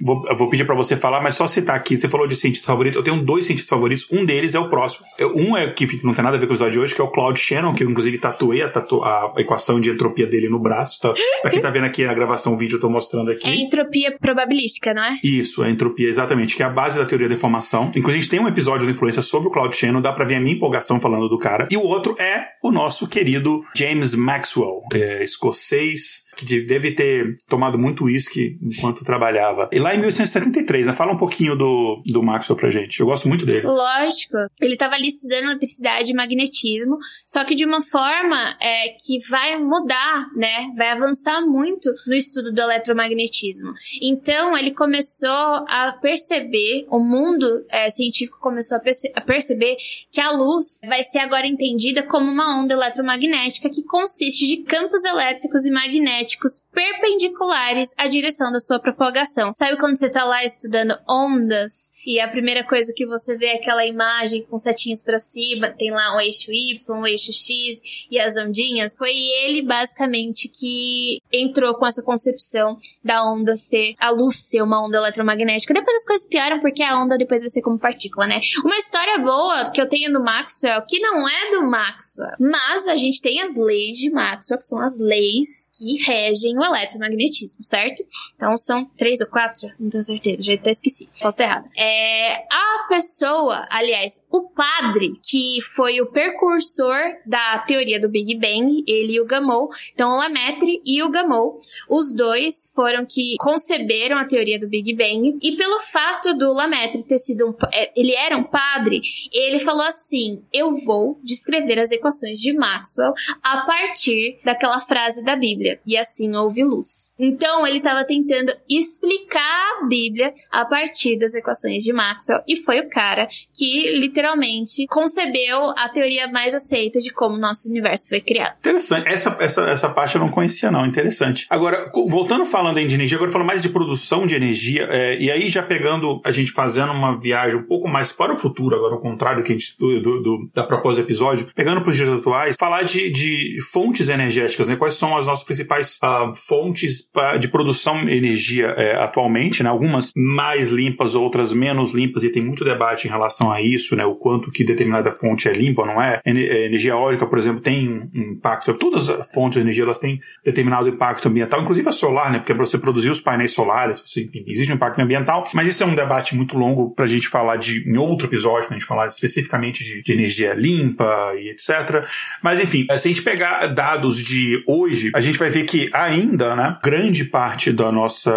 vou, vou pedir para você falar, mas só citar aqui. Você falou de cientista favorito. Eu tenho dois cientistas favoritos. Um deles é o próximo. Um é que não tem nada a ver com o episódio de hoje, que é o Claude Shannon, que eu inclusive tatuei a, tatu a equação de entropia dele no braço. Tá? Pra quem tá vendo aqui a gravação, o vídeo eu tô mostrando aqui. É entropia probabilística, não é? Isso, é entropia, exatamente, que é a base da teoria da informação. Inclusive, a gente tem um episódio da influência sobre o Claude Shannon, dá pra ver a minha empolgação falando do cara. E o outro é o nosso querido James Maxwell, é, escocês que deve ter tomado muito uísque enquanto trabalhava. E lá em 1873, né? Fala um pouquinho do, do Maxwell pra gente. Eu gosto muito dele. Lógico. Ele estava ali estudando eletricidade e magnetismo, só que de uma forma é, que vai mudar, né? Vai avançar muito no estudo do eletromagnetismo. Então, ele começou a perceber, o mundo é, científico começou a, perce a perceber que a luz vai ser agora entendida como uma onda eletromagnética que consiste de campos elétricos e magnéticos perpendiculares à direção da sua propagação. Sabe quando você tá lá estudando ondas e a primeira coisa que você vê é aquela imagem com setinhas para cima, tem lá um eixo Y, um eixo X e as ondinhas? Foi ele basicamente que entrou com essa concepção da onda ser, a luz ser uma onda eletromagnética. Depois as coisas pioram porque a onda depois vai ser como partícula, né? Uma história boa que eu tenho do Maxwell, que não é do Maxwell, mas a gente tem as leis de Maxwell, que são as leis que regem o eletromagnetismo, certo? Então são três ou quatro, não tenho certeza, já até esqueci, posso estar errada. É, a pessoa, aliás, o padre que foi o precursor da teoria do Big Bang, ele e o Gamow, então o Lemaitre e o Gamow, os dois foram que conceberam a teoria do Big Bang e pelo fato do Lemaitre ter sido um, é, ele era um padre, ele falou assim: "Eu vou descrever as equações de Maxwell a partir daquela frase da Bíblia, e houve luz". Então ele estava tentando explicar a Bíblia a partir das equações de Maxwell e foi o cara que literalmente concebeu a teoria mais aceita de como o nosso universo foi criado. Interessante. Essa, essa, essa parte eu não conhecia, não. Interessante. Agora, voltando falando de energia, agora falando mais de produção de energia, é, e aí já pegando, a gente fazendo uma viagem um pouco mais para o futuro, agora ao contrário que a gente, do, do da proposta do episódio, pegando para os dias atuais, falar de, de fontes energéticas, né? Quais são as nossas principais uh, fontes de produção de energia é, atualmente, né? Algumas mais limpas, outras menos limpas, e tem muito debate em relação a isso, né? O quanto que determinada fonte é limpa ou não é. Energia eólica, por exemplo, tem um impacto. Todas as fontes de energia elas têm determinado impacto ambiental, inclusive a solar, né? Porque para você produzir os painéis solares, você, enfim, existe um impacto ambiental. Mas isso é um debate muito longo para a gente falar de em outro episódio, para a gente falar especificamente de, de, energia limpa e etc. Mas enfim, se a gente pegar dados de hoje, a gente vai ver que ainda, né? Grande parte da nossa,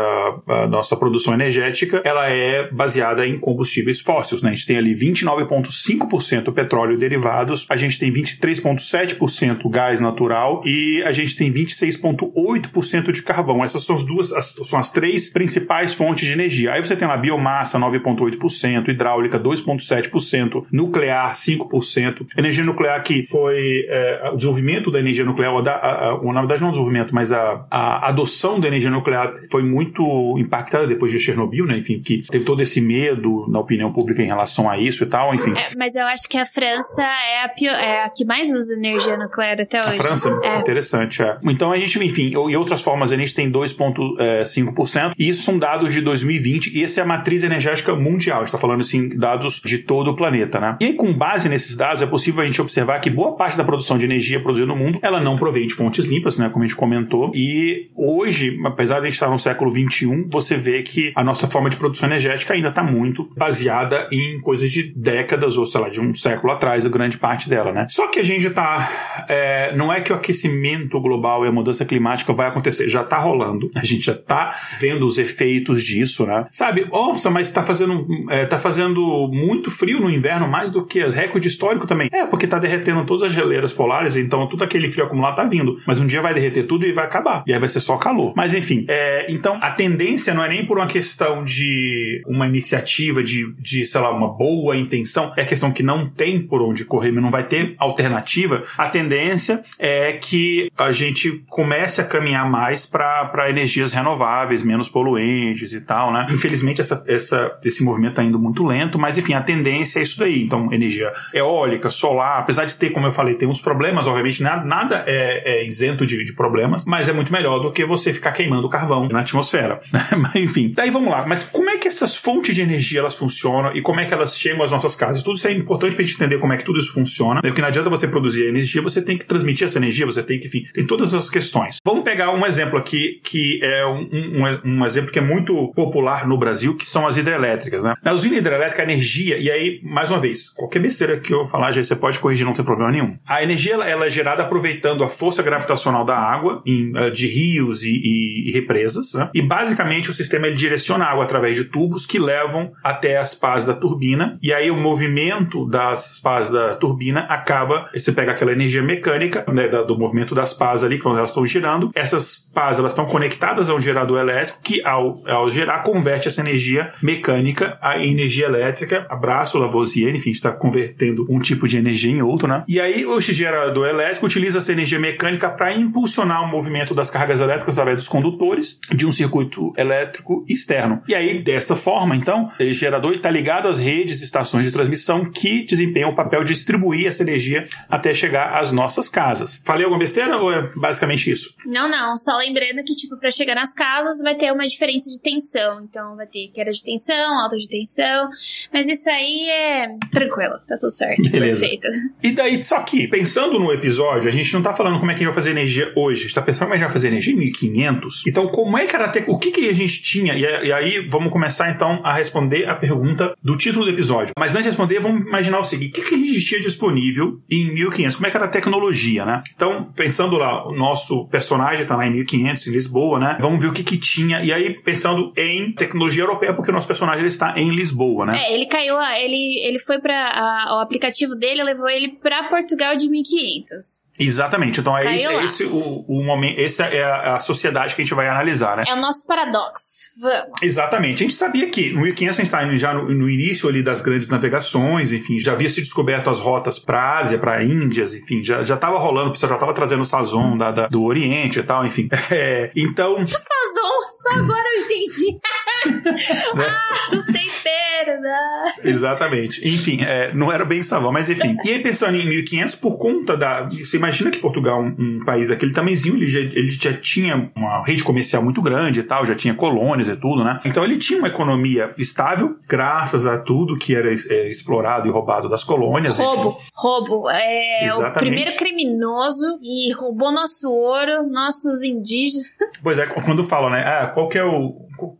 nossa produção energética ela é baseada em combustíveis fósseis, né? A gente tem ali 29,5% petróleo e derivados, a gente tem 23,7% gás natural e a gente tem 26,8% de carvão. Essas são as duas, as, são as três principais fontes de energia. Aí você tem lá biomassa 9,8%, hidráulica 2,7%, nuclear 5%, energia nuclear que foi é, o desenvolvimento da energia nuclear, a, a, a, na verdade não o desenvolvimento, mas a, a adoção da energia nuclear foi muito impactada depois de Chernobyl, né? Enfim, que teve todo esse medo na opinião pública em relação a isso e tal, enfim. É, mas eu acho que a França é a, pior, é a que mais usa energia nuclear até hoje. A França? É. Interessante, é. Então a gente, enfim, em outras formas, a gente tem 2,5%, e isso são dados de 2020, e essa é a matriz energética mundial. A gente está falando, assim, dados de todo o planeta, né? E aí, com base nesses dados, é possível a gente observar que boa parte da produção de energia produzida no mundo, ela não provém de fontes limpas, né? Como a gente comentou. E hoje, apesar de a gente estar no século 21, você vê que a nossa forma de produção energética ainda está muito baseada em coisas de décadas ou, sei lá, de um século atrás, a grande parte dela, né? Só que a gente tá. É, não é que o aquecimento global e a mudança climática vai acontecer, já tá rolando. A gente já tá vendo os efeitos disso, né? Sabe, nossa, mas tá fazendo, é, tá fazendo muito frio no inverno, mais do que recorde histórico também. É, porque tá derretendo todas as geleiras polares, então tudo aquele frio acumulado tá vindo. Mas um dia vai derreter tudo e vai acabar. E aí vai ser só calor. Mas enfim, é, então a tendência não é nem por uma questão de uma iniciativa de, de, sei lá, uma boa intenção, é questão que não tem por onde correr, não vai ter alternativa. A tendência é que a gente comece a caminhar mais para energias renováveis, menos poluentes e tal, né? Infelizmente, essa, essa, esse movimento está indo muito lento, mas enfim, a tendência é isso daí. Então, energia eólica, solar, apesar de ter, como eu falei, tem uns problemas, obviamente, nada, nada é, é isento de, de, problemas, mas é muito melhor do que você ficar queimando carvão na atmosfera. mas enfim, daí vamos lá. Mas como é que essas fontes de energia elas funcionam e como é que elas chegam às nossas casas? Tudo isso é importante para gente entender como é que tudo isso funciona, né? porque não adianta você produzir energia, você tem que transmitir essa energia, você tem que, enfim, tem todas essas questões. Vamos pegar um exemplo aqui que é um, um, um exemplo que é muito popular no Brasil, que são as hidrelétricas, né? Na usina hidrelétrica, a energia, e aí, mais uma vez, qualquer besteira que eu falar, já você pode corrigir, não tem problema nenhum. A energia ela, é gerada aproveitando a força gravitacional da água em de rios e, e, e represas, né? e basicamente o sistema ele direciona a água através de tubos que levam até as pás da turbina, e aí o movimento das pás da turbina acaba, você pega aquela energia mecânica né, do movimento das pás ali, quando elas estão girando, essas pás elas estão conectadas a um gerador elétrico que ao, ao gerar converte essa energia mecânica a energia elétrica. Abraço, Lavoisier, enfim, está convertendo um tipo de energia em outro, né? E aí o gerador elétrico utiliza essa energia mecânica para impulsionar o movimento das cargas elétricas através dos condutores de um circuito elétrico externo. E aí, dessa forma, então, o gerador está ligado às redes e estações de transmissão que desempenham o papel de distribuir essa energia até chegar às nossas casas. Falei alguma besteira ou é basicamente isso? Não, não. Só lembrando que, tipo, para chegar nas casas vai ter uma diferença de tensão. Então, vai ter queda de tensão, alta de tensão. Mas isso aí é tranquilo, tá tudo certo. Beleza. Perfeito. E daí, só que, pensando no episódio, a gente não tá falando como é que a gente vai fazer energia hoje. A gente tá pensando como que a gente vai fazer energia em 1500. Então, como é que era até. O que, que a gente tinha? E, e aí, vamos começar então a responder a pergunta do título do episódio. Mas antes de responder, vamos imaginar o seguinte: o que, que a gente tinha disponível em 1500? Como é que era a tecnologia, né? Então, pensando lá, o nosso personagem tá lá em 1500, em Lisboa, né? Vamos ver o que, que tinha. E aí, pensando em tecnologia europeia, porque o nosso personagem ele está em Lisboa, né? É, ele caiu, ele, ele foi para o aplicativo dele levou ele para Portugal de 1500. Exatamente. Então é esse, é esse o, o momento, essa é a, a, sociedade que a gente vai analisar, né? É o nosso paradoxo. Vamos. Exatamente. A gente sabia que no 1500 a gente está já no, no, início ali das grandes navegações, enfim, já havia se descoberto as rotas para Ásia, para Índias, enfim, já já estava rolando, o pessoal já estava trazendo o sazon da, da, do Oriente e tal, enfim. É, então. O sazon, só agora eu entendi. né? Ah, os temperos, né? Exatamente. Enfim, é, não era bem savão, mas enfim. E aí, pensando em 1500, por conta da. Você imagina que Portugal, um, um país daquele tamanhozinho, ele já, ele já tinha uma rede comercial muito grande e tal, já tinha colônias e tudo, né? Então ele tinha uma economia estável, graças a tudo que era é, explorado e roubado das colônias. Roubo, enfim. roubo. É Exatamente. o primeiro criminoso e roubou nosso ouro, nossos indígenas. Pois é, quando falam, né? Ah, qual que é o.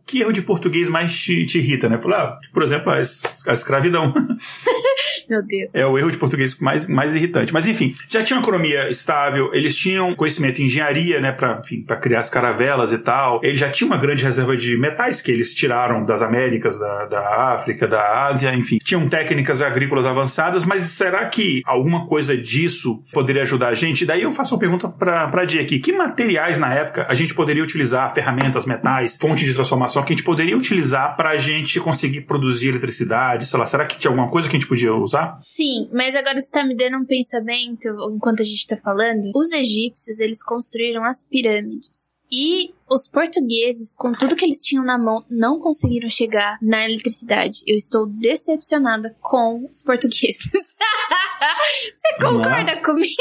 Que erro de português mais te, te irrita, né? Falar, ah, por exemplo, a, a escravidão. Meu Deus. É o erro de português mais, mais irritante. Mas enfim, já tinha uma economia estável, eles tinham conhecimento em engenharia, né, para criar as caravelas e tal. Eles já tinham uma grande reserva de metais que eles tiraram das Américas, da, da África, da Ásia, enfim. Tinham técnicas agrícolas avançadas, mas será que alguma coisa disso poderia ajudar a gente? E daí eu faço uma pergunta para pra Di aqui. Que materiais na época a gente poderia utilizar, ferramentas, metais, fontes de transformação que a gente poderia utilizar para a gente conseguir produzir eletricidade? Sei lá, será que tinha alguma coisa que a gente podia usar? Sim, mas agora você tá me dando um pensamento enquanto a gente tá falando. Os egípcios, eles construíram as pirâmides. E os portugueses, com tudo que eles tinham na mão, não conseguiram chegar na eletricidade. Eu estou decepcionada com os portugueses. Você concorda comigo?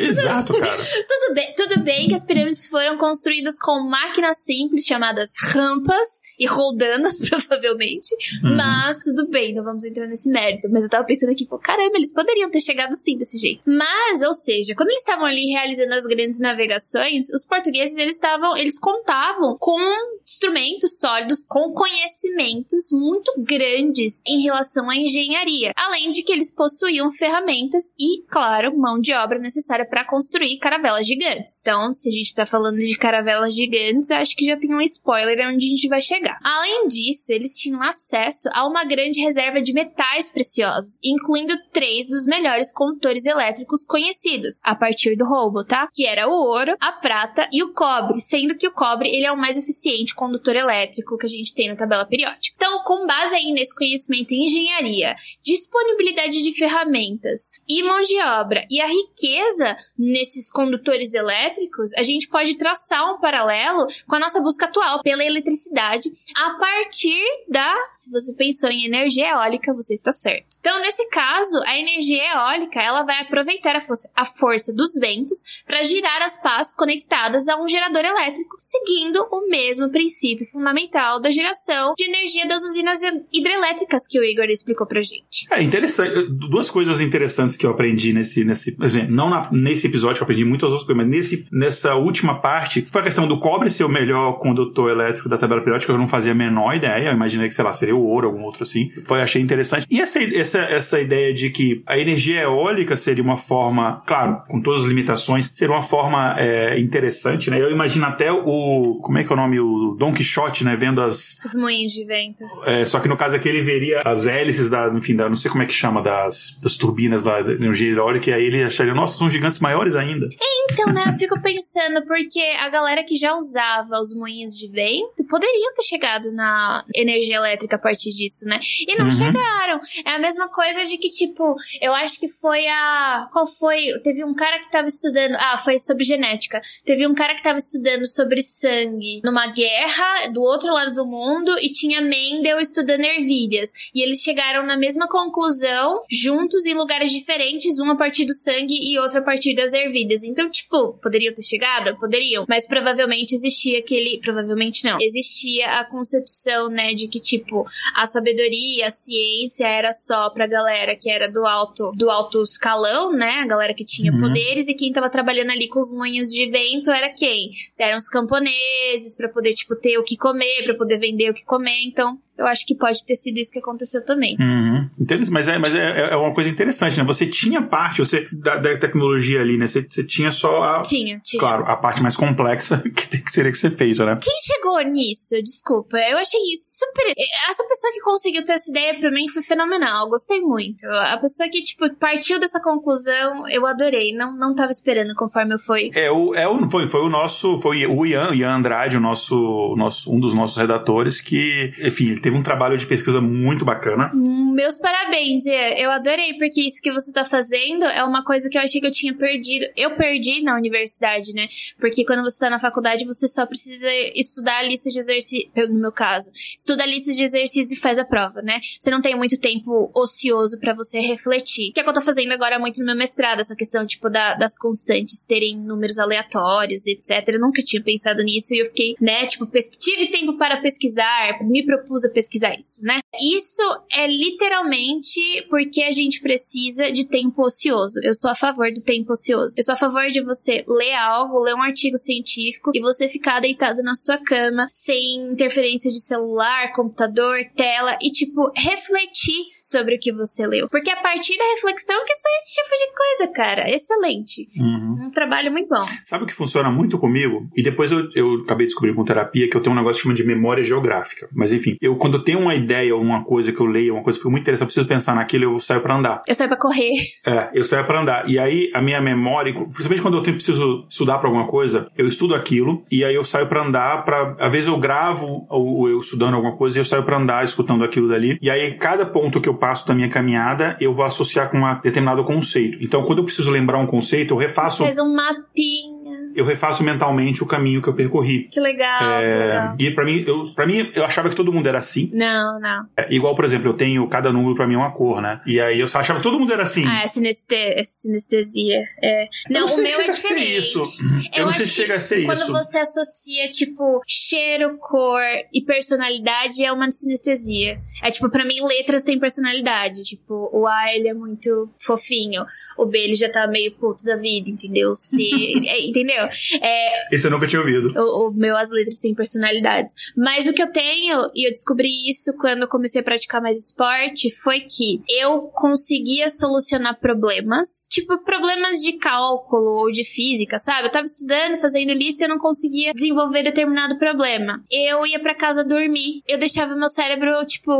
Exato, cara. tudo bem, tudo bem que as pirâmides foram construídas com máquinas simples chamadas rampas e roldanas, provavelmente. Uhum. Mas tudo bem, não vamos entrar nesse mérito. Mas eu tava pensando aqui, pô, caramba, eles poderiam ter chegado sim desse jeito. Mas, ou seja, quando eles estavam ali realizando as grandes navegações, os portugueses eles estavam, eles contavam com instrumentos sólidos, com conhecimentos muito grandes em relação à engenharia, além de que eles possuíam ferramentas e, claro, mão de obra necessária para construir caravelas gigantes. Então, se a gente está falando de caravelas gigantes, acho que já tem um spoiler onde a gente vai chegar. Além disso, eles tinham acesso a uma grande reserva de metais preciosos, incluindo três dos melhores condutores elétricos conhecidos, a partir do roubo, tá? Que era o ouro, a prata e o cobre, sendo que o cobre ele é o mais eficiente condutor elétrico que a gente tem na tabela periódica. Então, com base aí nesse conhecimento em engenharia, disponibilidade de ferramentas e mão de obra e a riqueza nesses condutores elétricos, a gente pode traçar um paralelo com a nossa busca atual pela eletricidade a partir da, se você pensou em energia eólica, você está certo. Então, nesse caso, a energia eólica, ela vai aproveitar a força, a força dos ventos para girar as pás conectadas a um gerador elétrico, seguindo o mesmo princípio fundamental da geração de energia das usinas hidrelétricas que o Igor explicou pra gente. É interessante. Duas coisas interessantes que eu aprendi nesse, nesse exemplo, não na, nesse episódio eu aprendi muitas outras coisas, mas nesse, nessa última parte, foi a questão do cobre ser o melhor condutor elétrico da tabela periódica, eu não fazia a menor ideia, eu imaginei que, sei lá, seria o ouro, algum outro assim. Foi, achei interessante. E essa, essa, essa ideia de que a energia eólica seria uma forma, claro, com todas as limitações, seria uma forma é, interessante, né? Eu imagino até o, como é que é o nome? O Don Quixote, né? Vendo as... Os moinhos de vento. É, só que no caso aqui ele veria as hélices da, enfim, da, não sei como é que chama, das, das turbinas lá, da energia eólica, e aí ele acharia, nossa, são gigantes maiores ainda. Então, né, eu fico pensando, porque a galera que já usava os moinhos de vento poderiam ter chegado na energia elétrica a partir disso, né? E não uhum. chegaram. É a mesma coisa de que, tipo, eu acho que foi a. Qual foi? Teve um cara que tava estudando. Ah, foi sobre genética. Teve um cara que tava estudando sobre sangue numa guerra do outro lado do mundo e tinha Mendel estudando ervilhas. E eles chegaram na mesma conclusão, juntos em lugares diferentes, um a partir do sangue e outro a partir das ervilhas. Então, tipo, poderiam ter chegado? Poderiam. Mas provavelmente existia aquele. Provavelmente não. Existia a concepção, né, de que, tipo, a sabedoria, a ciência era só pra galera que era do alto, do alto escalão, né? A galera que tinha uhum. poderes, e quem tava trabalhando ali com os moinhos de vento era quem? Eram os camponeses, para poder, tipo, ter o que comer, para poder vender o que comer. Então, eu acho que pode ter sido isso que aconteceu também. Uhum. Mas, é, mas é, é uma coisa interessante, né? Você tinha parte você, da, da tecnologia ali, né? Você, você tinha só a. Tinha, tinha. Claro, a parte mais complexa que, que seria que ser feita, né? Quem chegou nisso? Desculpa. Eu achei isso super. Essa pessoa que conseguiu ter essa ideia pra mim foi fenomenal. Gostei muito. A pessoa que, tipo, partiu dessa conclusão, eu adorei. Não, não tava esperando conforme eu fui. É, o, é o, foi, foi o nosso. Foi o Ian, Ian Andrade, o nosso, o nosso, um dos nossos redatores, que, enfim, ele teve um trabalho de pesquisa muito bacana. Meus parabéns, Ian. Eu adorei, porque isso que você tá fazendo é uma coisa que eu achei que eu tinha perdido. Eu perdi na universidade, né? Porque quando você tá na faculdade, você só precisa estudar a lista de exercícios. No meu caso, estuda a lista de exercícios e faz a prova, né? Você não tem muito tempo ocioso para você refletir. Que é o que eu tô fazendo agora muito no meu mestrado, essa questão, tipo, da, das constantes terem números aleatórios, etc. Eu nunca tinha pensado nisso e eu fiquei, né, tipo, tive tempo para pesquisar, me propus a pesquisar isso, né? Isso é literalmente porque a gente precisa de tempo ocioso. Eu sou a favor do tempo ocioso. Eu sou a favor de você ler algo, ler um artigo científico e você ficar deitado na sua cama sem interferência de celular, computador, tela e, tipo, refletir sobre o que você leu. Porque a partir da reflexão que sai esse tipo de coisa, cara. Excelente. Uhum. Um trabalho muito bom. Sabe o que funciona muito comigo? E depois eu, eu acabei descobrindo com terapia que eu tenho um negócio que chama de memória geográfica. Mas enfim, eu quando eu tenho uma ideia ou uma coisa que eu leio, uma coisa que foi muito interessante, eu preciso pensar naquilo, eu saio pra andar. Eu saio pra correr. É, eu saio pra andar. E aí a minha memória, principalmente quando eu tenho, preciso estudar pra alguma coisa, eu estudo aquilo e aí eu saio pra andar pra. Às vezes eu gravo ou eu estudando alguma coisa e eu saio pra andar escutando aquilo dali. E aí cada ponto que eu passo da minha caminhada, eu vou associar com um determinado conceito. Então quando eu preciso lembrar um conceito, eu refaço. Você faz um mapinha eu refaço mentalmente o caminho que eu percorri. Que legal. É, legal. E para mim, eu, para mim, eu achava que todo mundo era assim. Não, não. É, igual, por exemplo, eu tenho cada número para mim é uma cor, né? E aí eu achava que todo mundo era assim. Ah, é sineste sinestesia. É. Não, não o meu é diferente. Isso. Eu, eu não sei se chega a ser quando isso. Quando você associa, tipo, cheiro, cor e personalidade, é uma sinestesia. É tipo, para mim, letras têm personalidade. Tipo, o A, ele é muito fofinho. O B, ele já tá meio puto da vida, entendeu? O C, é, entendeu? É, Esse eu nunca tinha ouvido. O, o, meu, as letras têm personalidades. Mas o que eu tenho, e eu descobri isso quando eu comecei a praticar mais esporte, foi que eu conseguia solucionar problemas, tipo problemas de cálculo ou de física, sabe? Eu tava estudando, fazendo lista e eu não conseguia desenvolver determinado problema. Eu ia para casa dormir. Eu deixava meu cérebro, tipo,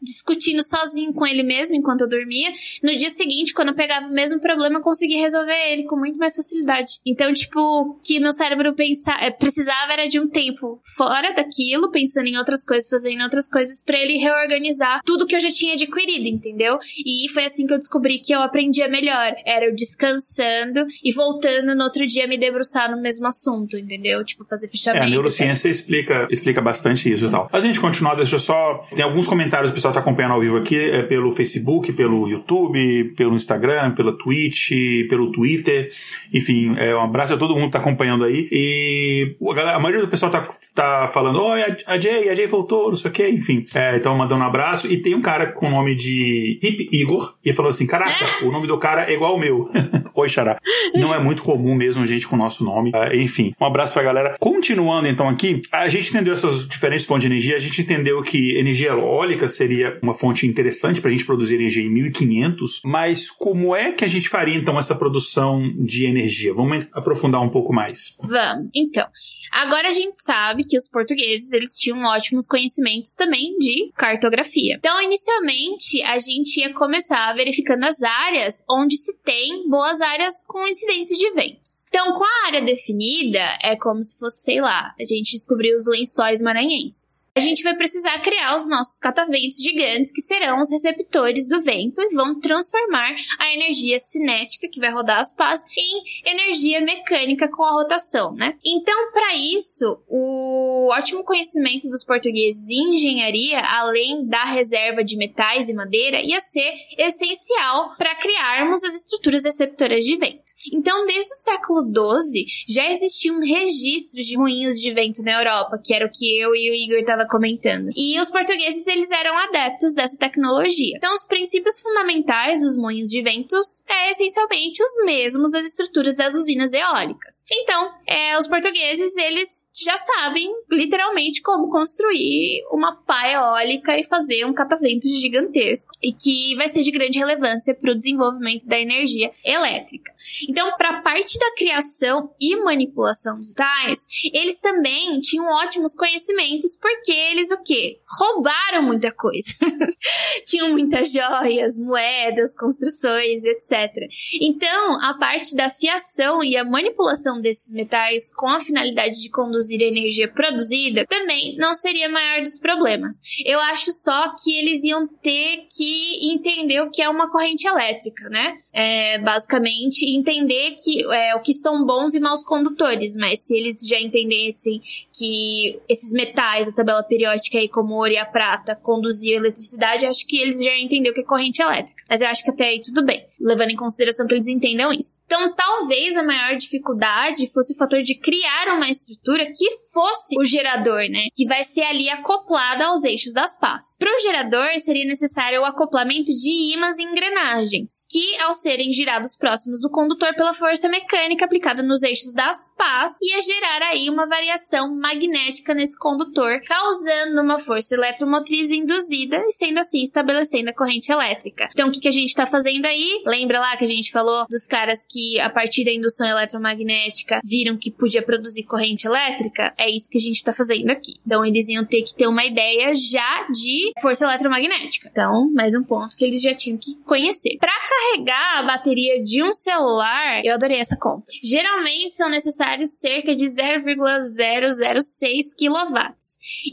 discutindo sozinho com ele mesmo enquanto eu dormia. No dia seguinte, quando eu pegava o mesmo problema, eu conseguia resolver ele com muito mais facilidade. Então, tipo, que meu cérebro pensa, é, precisava era de um tempo fora daquilo, pensando em outras coisas, fazendo outras coisas, para ele reorganizar tudo que eu já tinha adquirido, entendeu? E foi assim que eu descobri que eu aprendia melhor. Era eu descansando e voltando no outro dia me debruçar no mesmo assunto, entendeu? Tipo, fazer fechamento. É, a neurociência explica, explica bastante isso e tal. A gente continuar, deixa eu só. Tem alguns comentários que o pessoal tá acompanhando ao vivo aqui, é pelo Facebook, pelo YouTube, pelo Instagram, pela Twitch, pelo Twitter. Enfim, é, um abraço a todo mundo que tá acompanhando aí. E a, maioria do pessoal tá, tá falando, oi, a Jay, a Jay voltou, não sei o que, enfim. É, então mandando um abraço. E tem um cara com o nome de Hip Igor, e falou assim: caraca, o nome do cara é igual ao meu. oi, Xará. Não é muito comum mesmo a gente com o nosso nome. Uh, enfim, um abraço pra galera. Continuando então aqui, a gente entendeu essas diferentes fontes de energia, a gente entendeu que energia eólica seria uma fonte interessante pra gente produzir energia em 1500, mas como é que a gente faria então essa produção de energia? Vamos aprofundar um pouco mais. Vamos. Então, agora a gente sabe que os portugueses eles tinham ótimos conhecimentos também de cartografia. Então, inicialmente, a gente ia começar verificando as áreas onde se tem boas áreas com incidência de ventos. Então, com a área definida, é como se fosse, sei lá, a gente descobriu os lençóis maranhenses. A gente vai precisar criar os nossos cataventos gigantes, que serão os receptores do vento e vão transformar a energia cinética, que vai rodar as pás, em energia mecânica com a rotação, né? Então, para isso, o ótimo conhecimento dos portugueses em engenharia, além da reserva de metais e madeira, ia ser essencial para criarmos as estruturas receptoras de vento. Então, desde o século XII, já existiam registros de moinhos de vento na Europa, que era o que eu e o Igor estava comentando. E os portugueses, eles eram adeptos dessa tecnologia. Então, os princípios fundamentais dos moinhos de ventos é essencialmente os mesmos das estruturas das usinas eólicas. Então, é, os portugueses, eles já sabem literalmente como construir uma pá eólica e fazer um catavento gigantesco e que vai ser de grande relevância para o desenvolvimento da energia elétrica. Então, para a parte da criação e manipulação dos tais, eles também tinham ótimos conhecimentos porque eles o quê? Roubaram muita coisa. tinham muitas joias, moedas, construções, etc. Então, a parte da fiação e a manipulação desses metais com a finalidade de conduzir a energia produzida também não seria maior dos problemas. Eu acho só que eles iam ter que entender o que é uma corrente elétrica, né? É, basicamente, entender que é, o que são bons e maus condutores, mas se eles já entendessem que esses metais, a tabela periódica aí, como ouro e a prata, conduziam eletricidade, acho que eles já entenderam o que é corrente elétrica. Mas eu acho que até aí tudo bem, levando em consideração que eles entendam isso. Então, talvez a maior dificuldade fosse o fator de criar uma estrutura que fosse o gerador, né? Que vai ser ali acoplada aos eixos das pás. Para o gerador, seria necessário o acoplamento de ímãs e engrenagens, que, ao serem girados próximos do condutor pela força mecânica aplicada nos eixos das pás, ia gerar aí uma variação magnética nesse condutor, causando uma força eletromotriz induzida e sendo assim estabelecendo a corrente elétrica. Então, o que, que a gente está fazendo aí? Lembra lá que a gente falou dos caras que, a partir da indução eletromagnética, viram que podia produzir corrente elétrica? É isso que a gente está fazendo aqui. Então, eles iam ter que ter uma ideia já de força eletromagnética. Então, mais um ponto que eles já tinham que conhecer. Para carregar a bateria de um celular, eu adorei essa conta. Geralmente são necessários cerca de 0,006 kW.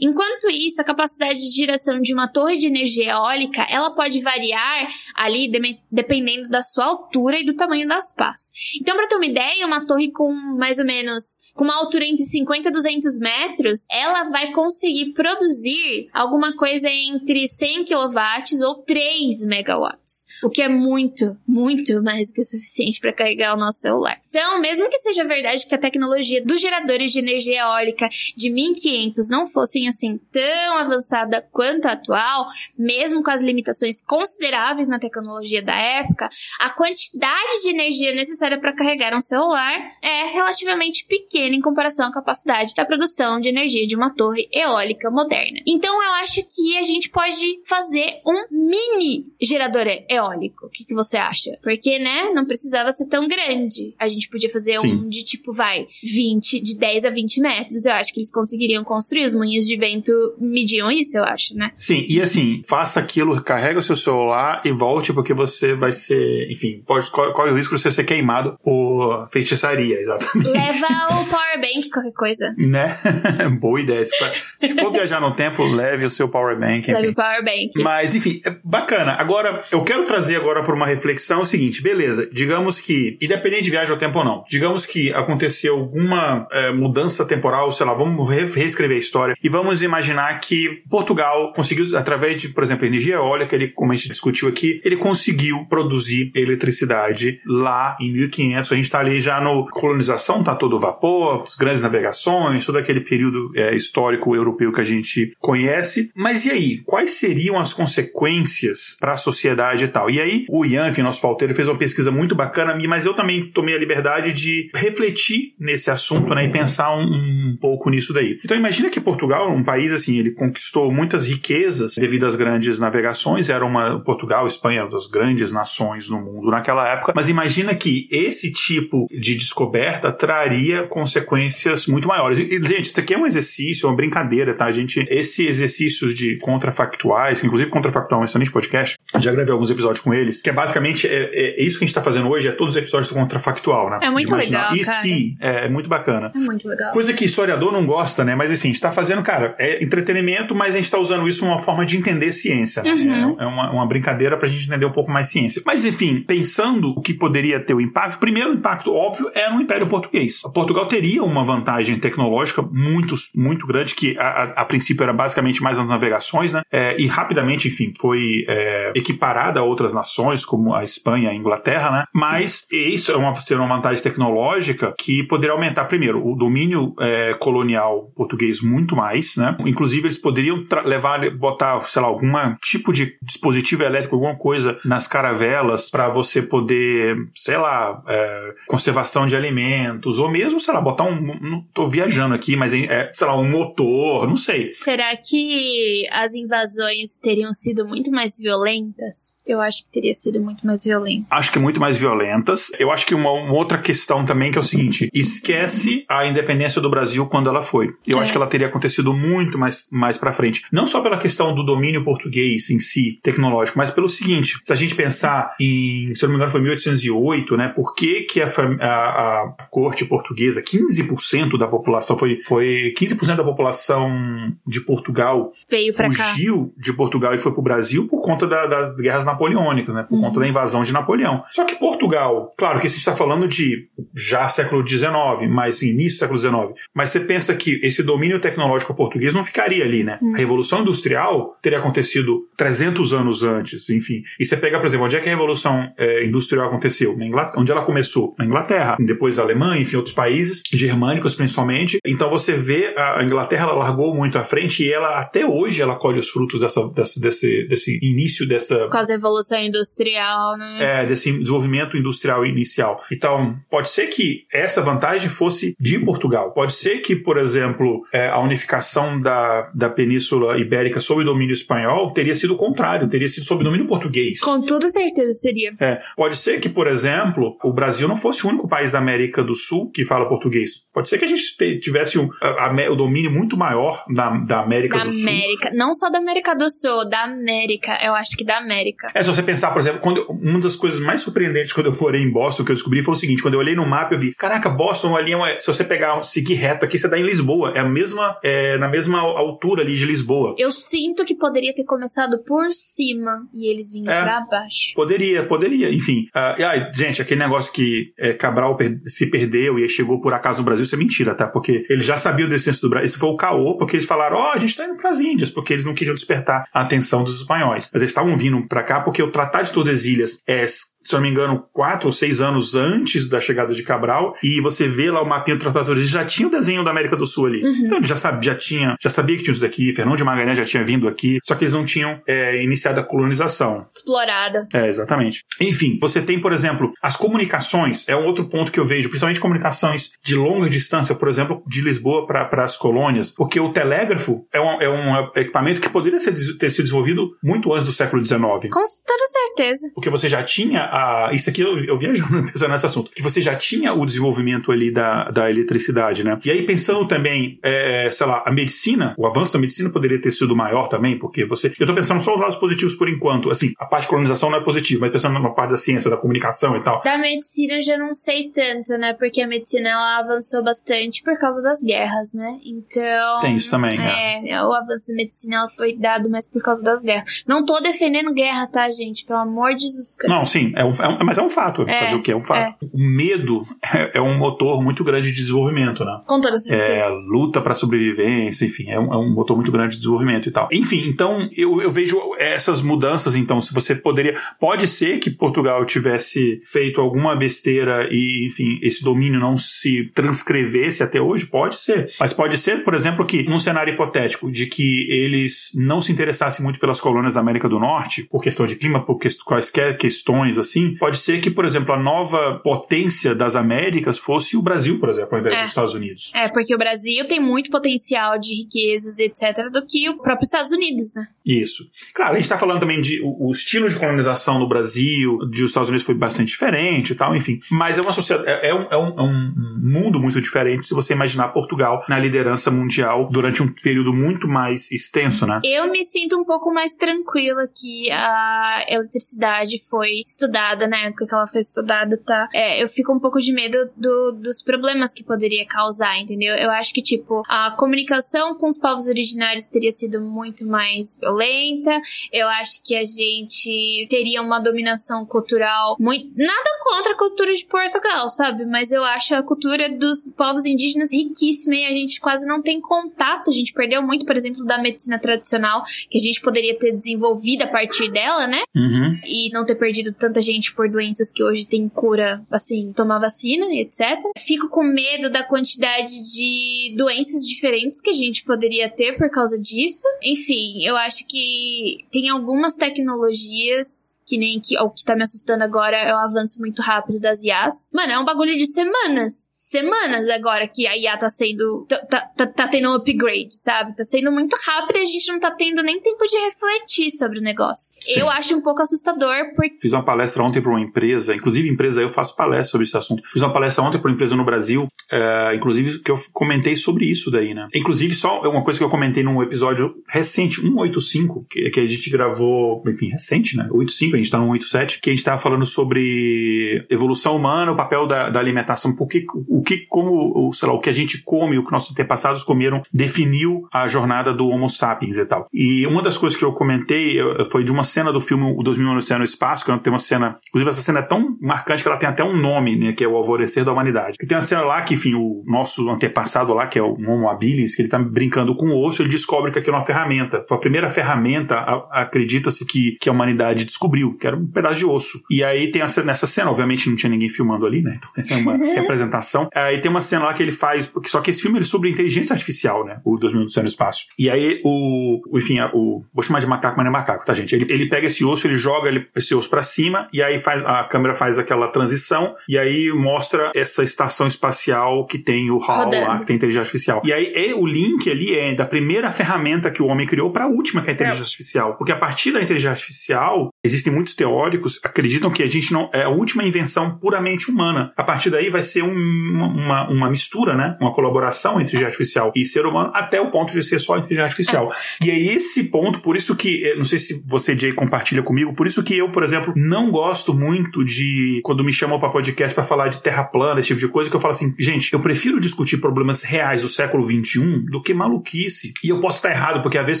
Enquanto isso, a capacidade de geração de uma torre de energia eólica, ela pode variar ali de dependendo da sua altura e do tamanho das pás. Então, para ter uma ideia, uma torre com mais ou menos com uma altura entre 50 e 200 metros, ela vai conseguir produzir alguma coisa entre 100 kW ou 3 megawatts, o que é muito, muito mais do que o suficiente para carregar o nosso celular. Então, mesmo que seja verdade que a tecnologia dos geradores de energia eólica de 1500 não fossem assim tão avançada quanto a atual, mesmo com as limitações consideráveis na tecnologia da época, a quantidade de energia necessária para carregar um celular é relativamente pequena em comparação à capacidade da produção de energia de uma torre eólica moderna. Então, eu acho que a gente pode fazer um mini gerador eólico. O que, que você acha? Porque, né, não precisava ser tão grande. A gente podia fazer Sim. um de tipo, vai, 20, de 10 a 20 metros. Eu acho que eles conseguiriam construir. Os moinhos de vento mediam isso, eu acho, né? Sim, e assim, faça aquilo, carrega o seu celular e volte, porque você vai ser, enfim, pode, corre o risco de você ser queimado por feitiçaria, exatamente. Leva o power bank, qualquer coisa. Né? Boa ideia. Se for viajar no tempo, leve o seu power bank. Leve o power bank. Mas, enfim, é bacana. Agora, eu quero trazer agora para uma reflexão o seguinte, beleza, digamos que independente de viagem ao tempo ou não, digamos que aconteceu alguma é, mudança temporal, sei lá, vamos re reescrever a história e vamos imaginar que Portugal conseguiu, através de, por exemplo, energia eólica, ele, como a gente discutiu aqui, ele conseguiu produzir eletricidade lá em 1500. A gente está ali já no colonização, tá todo vapor, as grandes navegações, todo aquele período é, histórico europeu que a gente conhece. Mas e aí? Quais seriam as consequências para a sociedade e tal? E aí, o Ian, nosso pauteiro, fez uma pesquisa muito bacana, mas eu também tomei a liberdade de refletir nesse assunto né, e pensar um, um pouco nisso daí. Então, imagina que Portugal, um país assim, ele conquistou muitas riquezas devido às grandes navegações, era uma Portugal, Espanha, das grandes nações no mundo naquela época, mas imagina que esse tipo de descoberta traria consequências muito maiores. E, gente, isso aqui é um exercício, uma brincadeira, tá? A gente, esse exercícios de contrafactuais, que inclusive contrafactual é um excelente podcast, já gravei alguns episódios com eles, que é basicamente é, é isso que a gente tá fazendo hoje, é todos os do contrafactual, né? É muito legal, E cara. sim, é, é muito bacana. É muito legal. Coisa que historiador não gosta, né? Mas assim, a gente tá fazendo, cara, é entretenimento, mas a gente tá usando isso uma forma de entender ciência. Né? Uhum. É, é uma, uma brincadeira pra gente entender um pouco mais ciência. Mas enfim, pensando o que poderia ter o impacto, o primeiro impacto óbvio é no Império Português. Portugal teria uma vantagem tecnológica muito, muito grande, que a, a, a princípio era basicamente mais as navegações, né? É, e rapidamente, enfim, foi é, equiparada a outras nações, como a Espanha e a Inglaterra, né? Mas isso é uma, seria uma vantagem tecnológica que poderia aumentar, primeiro, o domínio é, colonial português muito mais, né? Inclusive, eles poderiam levar, botar, sei lá, algum tipo de dispositivo elétrico, alguma coisa nas caravelas para você poder, sei lá, é, conservação de alimentos, ou mesmo, sei lá, botar um. Não tô viajando aqui, mas é, sei lá, um motor, não sei. Será que as invasões teriam sido muito mais violentas? Eu acho que teria sido muito mais violento. Acho que muito mais violentas. Eu acho que uma, uma outra questão também que é o seguinte: esquece a independência do Brasil quando ela foi. Eu É. acho que ela teria acontecido muito mais, mais para frente. Não só pela questão do domínio português em si, tecnológico, mas pelo seguinte: se a gente pensar em, se eu não me engano, foi 1808, né? Por que, que a, a- a corte portuguesa, 15% da população, foi, foi 15% da população de Portugal Veio fugiu de Portugal e foi pro Brasil por conta da- das guerras napoleônicas, né? Por Uhum. conta da invasão de Napoleão. Só que Portugal, claro que a gente está falando de já século XIX, mas início do século XIX. Mas você pensa que esse domínio tecnológico português não ficaria ali, né? Uhum. A Revolução Industrial teria acontecido 300 anos antes, enfim. E você pega, por exemplo, onde é que a Revolução eh, Industrial aconteceu? Na Inglaterra. Onde ela começou? Na Inglaterra. Depois a Alemanha, enfim, outros países, germânicos principalmente. Então você vê a a Inglaterra, ela largou muito à frente e ela, até hoje, ela colhe os frutos dessa, dessa- desse, desse início dessa, Por causa da Evolução Industrial, né? é, desse desenvolvimento industrial inicial. Então, pode ser que essa vantagem fosse de Portugal. Pode ser que, por exemplo, é, a unificação da, da Península Ibérica sob o domínio espanhol teria sido o contrário, teria sido sob o domínio português. Com toda certeza seria. É, pode ser que, por exemplo, o Brasil não fosse o único país da América do Sul que fala português. Pode ser que a gente te- tivesse um, a- a- o domínio muito maior da, da América Da do Sul. América. Não só da América do Sul, da América. Eu acho que da América. É, se você pensar, por exemplo, quando eu- uma das coisas mais surpreendentes quando eu morei em Boston, que eu descobri foi o seguinte: quando eu olhei no mapa, eu vi, caraca, Boston ali é uma, se você pegar, seguir reto aqui, você dá em Lisboa. É a mesma, é, na mesma altura ali de Lisboa. Eu sinto que poderia ter começado por cima e eles vindo É. pra baixo. Poderia, poderia, enfim. Ah, e aí, gente, aquele negócio que é, Cabral per- se perdeu e chegou por acaso no Brasil, isso é mentira, tá? Porque eles já sabiam o descenso do Brasil. Isso foi o caô, porque eles falaram, ó, a gente tá indo pras Índias, porque eles não queriam despertar a atenção dos espanhóis. Mas eles estavam vindo pra cá porque o Tratado de Tordesilhas é se eu não me engano, quatro ou seis anos antes da chegada de Cabral, e você vê lá o mapinha do Tratado de Tordesilhas, já tinha o desenho da América do Sul ali. Uhum. Então ele já, sabe, já, tinha, já sabia que tinha isso daqui, Fernão de Magalhães já tinha vindo aqui, só que eles não tinham é, iniciado a colonização. Explorada. É, exatamente. Enfim, você tem, por exemplo, as comunicações, é um outro ponto que eu vejo, principalmente comunicações de longa distância, por exemplo, de Lisboa para as colônias, porque o telégrafo é um, é um equipamento que poderia ser, ter sido desenvolvido muito antes do século XIX. Com toda certeza. Porque você já tinha a. Isso aqui eu, eu viajando pensando nesse assunto. Que você já tinha o desenvolvimento ali da, da eletricidade, né? E aí, pensando também, é, sei lá, a medicina, o avanço da medicina poderia ter sido maior também, porque você. Eu tô pensando só os lados positivos por enquanto. Assim, a parte de colonização não é positiva, mas pensando na parte da ciência, da comunicação e tal. Da medicina eu já não sei tanto, né? Porque a medicina ela avançou bastante por causa das guerras, né? Então. Tem isso também, né? É, o avanço da medicina ela foi dado mais por causa das guerras. Não tô defendendo guerra, tá, gente? Pelo amor de Jesus Cristo. Não, sim, É um, é um, mas é um fato. É, fazer o que? É um fato. É. O medo é, é, um motor muito grande de desenvolvimento, né? Com toda certeza. É, luta para sobrevivência, enfim, é um, é um motor muito grande de desenvolvimento e tal. Enfim, então eu, eu vejo essas mudanças, então, se você poderia. Pode ser que Portugal tivesse feito alguma besteira e, enfim, esse domínio não se transcrevesse até hoje, pode ser. Mas pode ser, por exemplo, que num cenário hipotético de que eles não se interessassem muito pelas colônias da América do Norte, por questão de clima, por que, quaisquer questões assim, pode ser que, por exemplo, a nova potência das Américas fosse o Brasil, por exemplo, ao invés é. dos Estados Unidos. É, porque o Brasil tem muito potencial de riquezas, etc., do que o próprio Estados Unidos, né? Isso. Claro, a gente está falando também de o, o, estilo de colonização no Brasil, de os Estados Unidos foi bastante diferente e tal, enfim. Mas é uma sociedade, é, é, um, é, um, é um mundo muito diferente se você imaginar Portugal na liderança mundial durante um período muito mais extenso, né? Eu me sinto um pouco mais tranquila que a eletricidade foi estudada na época que ela foi estudada, tá? É, eu fico um pouco de medo do, dos problemas que poderia causar, entendeu? Eu acho que, tipo, a comunicação com os povos originários teria sido muito mais violenta. Eu acho que a gente teria uma dominação cultural muito. Nada contra a cultura de Portugal, sabe? Mas eu acho a cultura dos povos indígenas riquíssima e a gente quase não tem contato. A gente perdeu muito, por exemplo, da medicina tradicional, que a gente poderia ter desenvolvido a partir dela, né? Uhum. E não ter perdido tanta gente por doenças que hoje tem cura, assim, tomar vacina e etc. Fico com medo da quantidade de doenças diferentes que a gente poderia ter por causa disso. Enfim, eu acho que tem algumas tecnologias que nem que, o que tá me assustando agora é o avanço muito rápido das IAs. Mano, é um bagulho de semanas. Semanas agora que a IA tá sendo. tá, tá, tá tendo um upgrade, sabe? Tá sendo muito rápido e a gente não tá tendo nem tempo de refletir sobre o negócio. Sim. Eu acho um pouco assustador porque. Fiz uma palestra ontem pra uma empresa, inclusive empresa, eu faço palestra sobre esse assunto. Fiz uma palestra ontem pra uma empresa no Brasil, é, inclusive que eu comentei sobre isso daí, né? Inclusive, só uma coisa que eu comentei num episódio recente, 185, que, que a gente gravou, enfim, recente, né? 85, gente está no 187, que a gente estava falando sobre evolução humana, o papel da, da alimentação, porque o que, como, sei lá, o que a gente come, o que nossos antepassados comeram, definiu a jornada do Homo sapiens e tal. E uma das coisas que eu comentei foi de uma cena do filme O 2001 no Espaço, que tem uma cena, inclusive essa cena é tão marcante que ela tem até um nome, né, que é o Alvorecer da Humanidade. Que tem uma cena lá que, enfim, o nosso antepassado lá, que é o Homo habilis, que ele tá brincando com o osso, ele descobre que aquilo é uma ferramenta. Foi a primeira ferramenta, acredita-se que, que a humanidade descobriu que era um pedaço de osso. E aí tem essa, nessa cena, obviamente não tinha ninguém filmando ali, né? Então é uma representação. Aí tem uma cena lá que ele faz, porque só que esse filme é sobre inteligência artificial, né? O 2000 do Céu no Espaço. E aí o, enfim, o, vou chamar de macaco, mas não é macaco, tá, gente? Ele, ele pega esse osso, ele joga ele, esse osso para cima e aí faz, a câmera faz aquela transição e aí mostra essa estação espacial que tem o HAL lá, que tem inteligência artificial. E aí é, o link ali é da primeira ferramenta que o homem criou para a última, que é a inteligência é. artificial. Porque a partir da inteligência artificial, existem muitos teóricos acreditam que a gente não é a última invenção puramente humana. A partir daí vai ser um, uma, uma mistura, né? Uma colaboração entre inteligência artificial e ser humano até o ponto de ser só inteligência artificial. E é esse ponto, por isso que, eh, não sei se você, Jay, compartilha comigo, por isso que eu, por exemplo, não gosto muito de, quando me chamam para podcast para falar de terra plana, esse tipo de coisa, que eu falo assim, gente, eu prefiro discutir problemas reais do século XXI do que maluquice. E eu posso estar errado, porque às vezes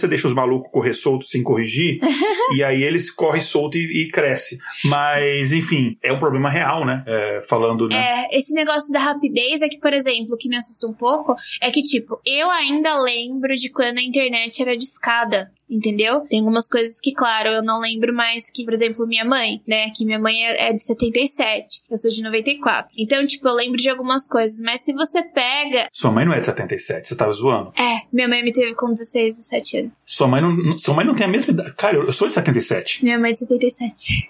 você deixa os malucos correr solto sem corrigir, e aí eles correm solto e, e cresce. Mas, enfim, é um problema real, né? É, falando, né? É, esse negócio da rapidez é que, por exemplo, o que me assusta um pouco é que, tipo, eu ainda lembro de quando a internet era de escada, entendeu? Tem algumas coisas que, claro, eu não lembro mais que, por exemplo, minha mãe, né? Que minha mãe é, é de 77, eu sou de 94. Então, tipo, eu lembro de algumas coisas, mas se você pega. Sua mãe não é de 77, você tava zoando? É, minha mãe me teve com 16, 17 anos. Sua mãe não, sua mãe não tem a mesma idade. Cara, eu sou de 77. Minha mãe é de 77.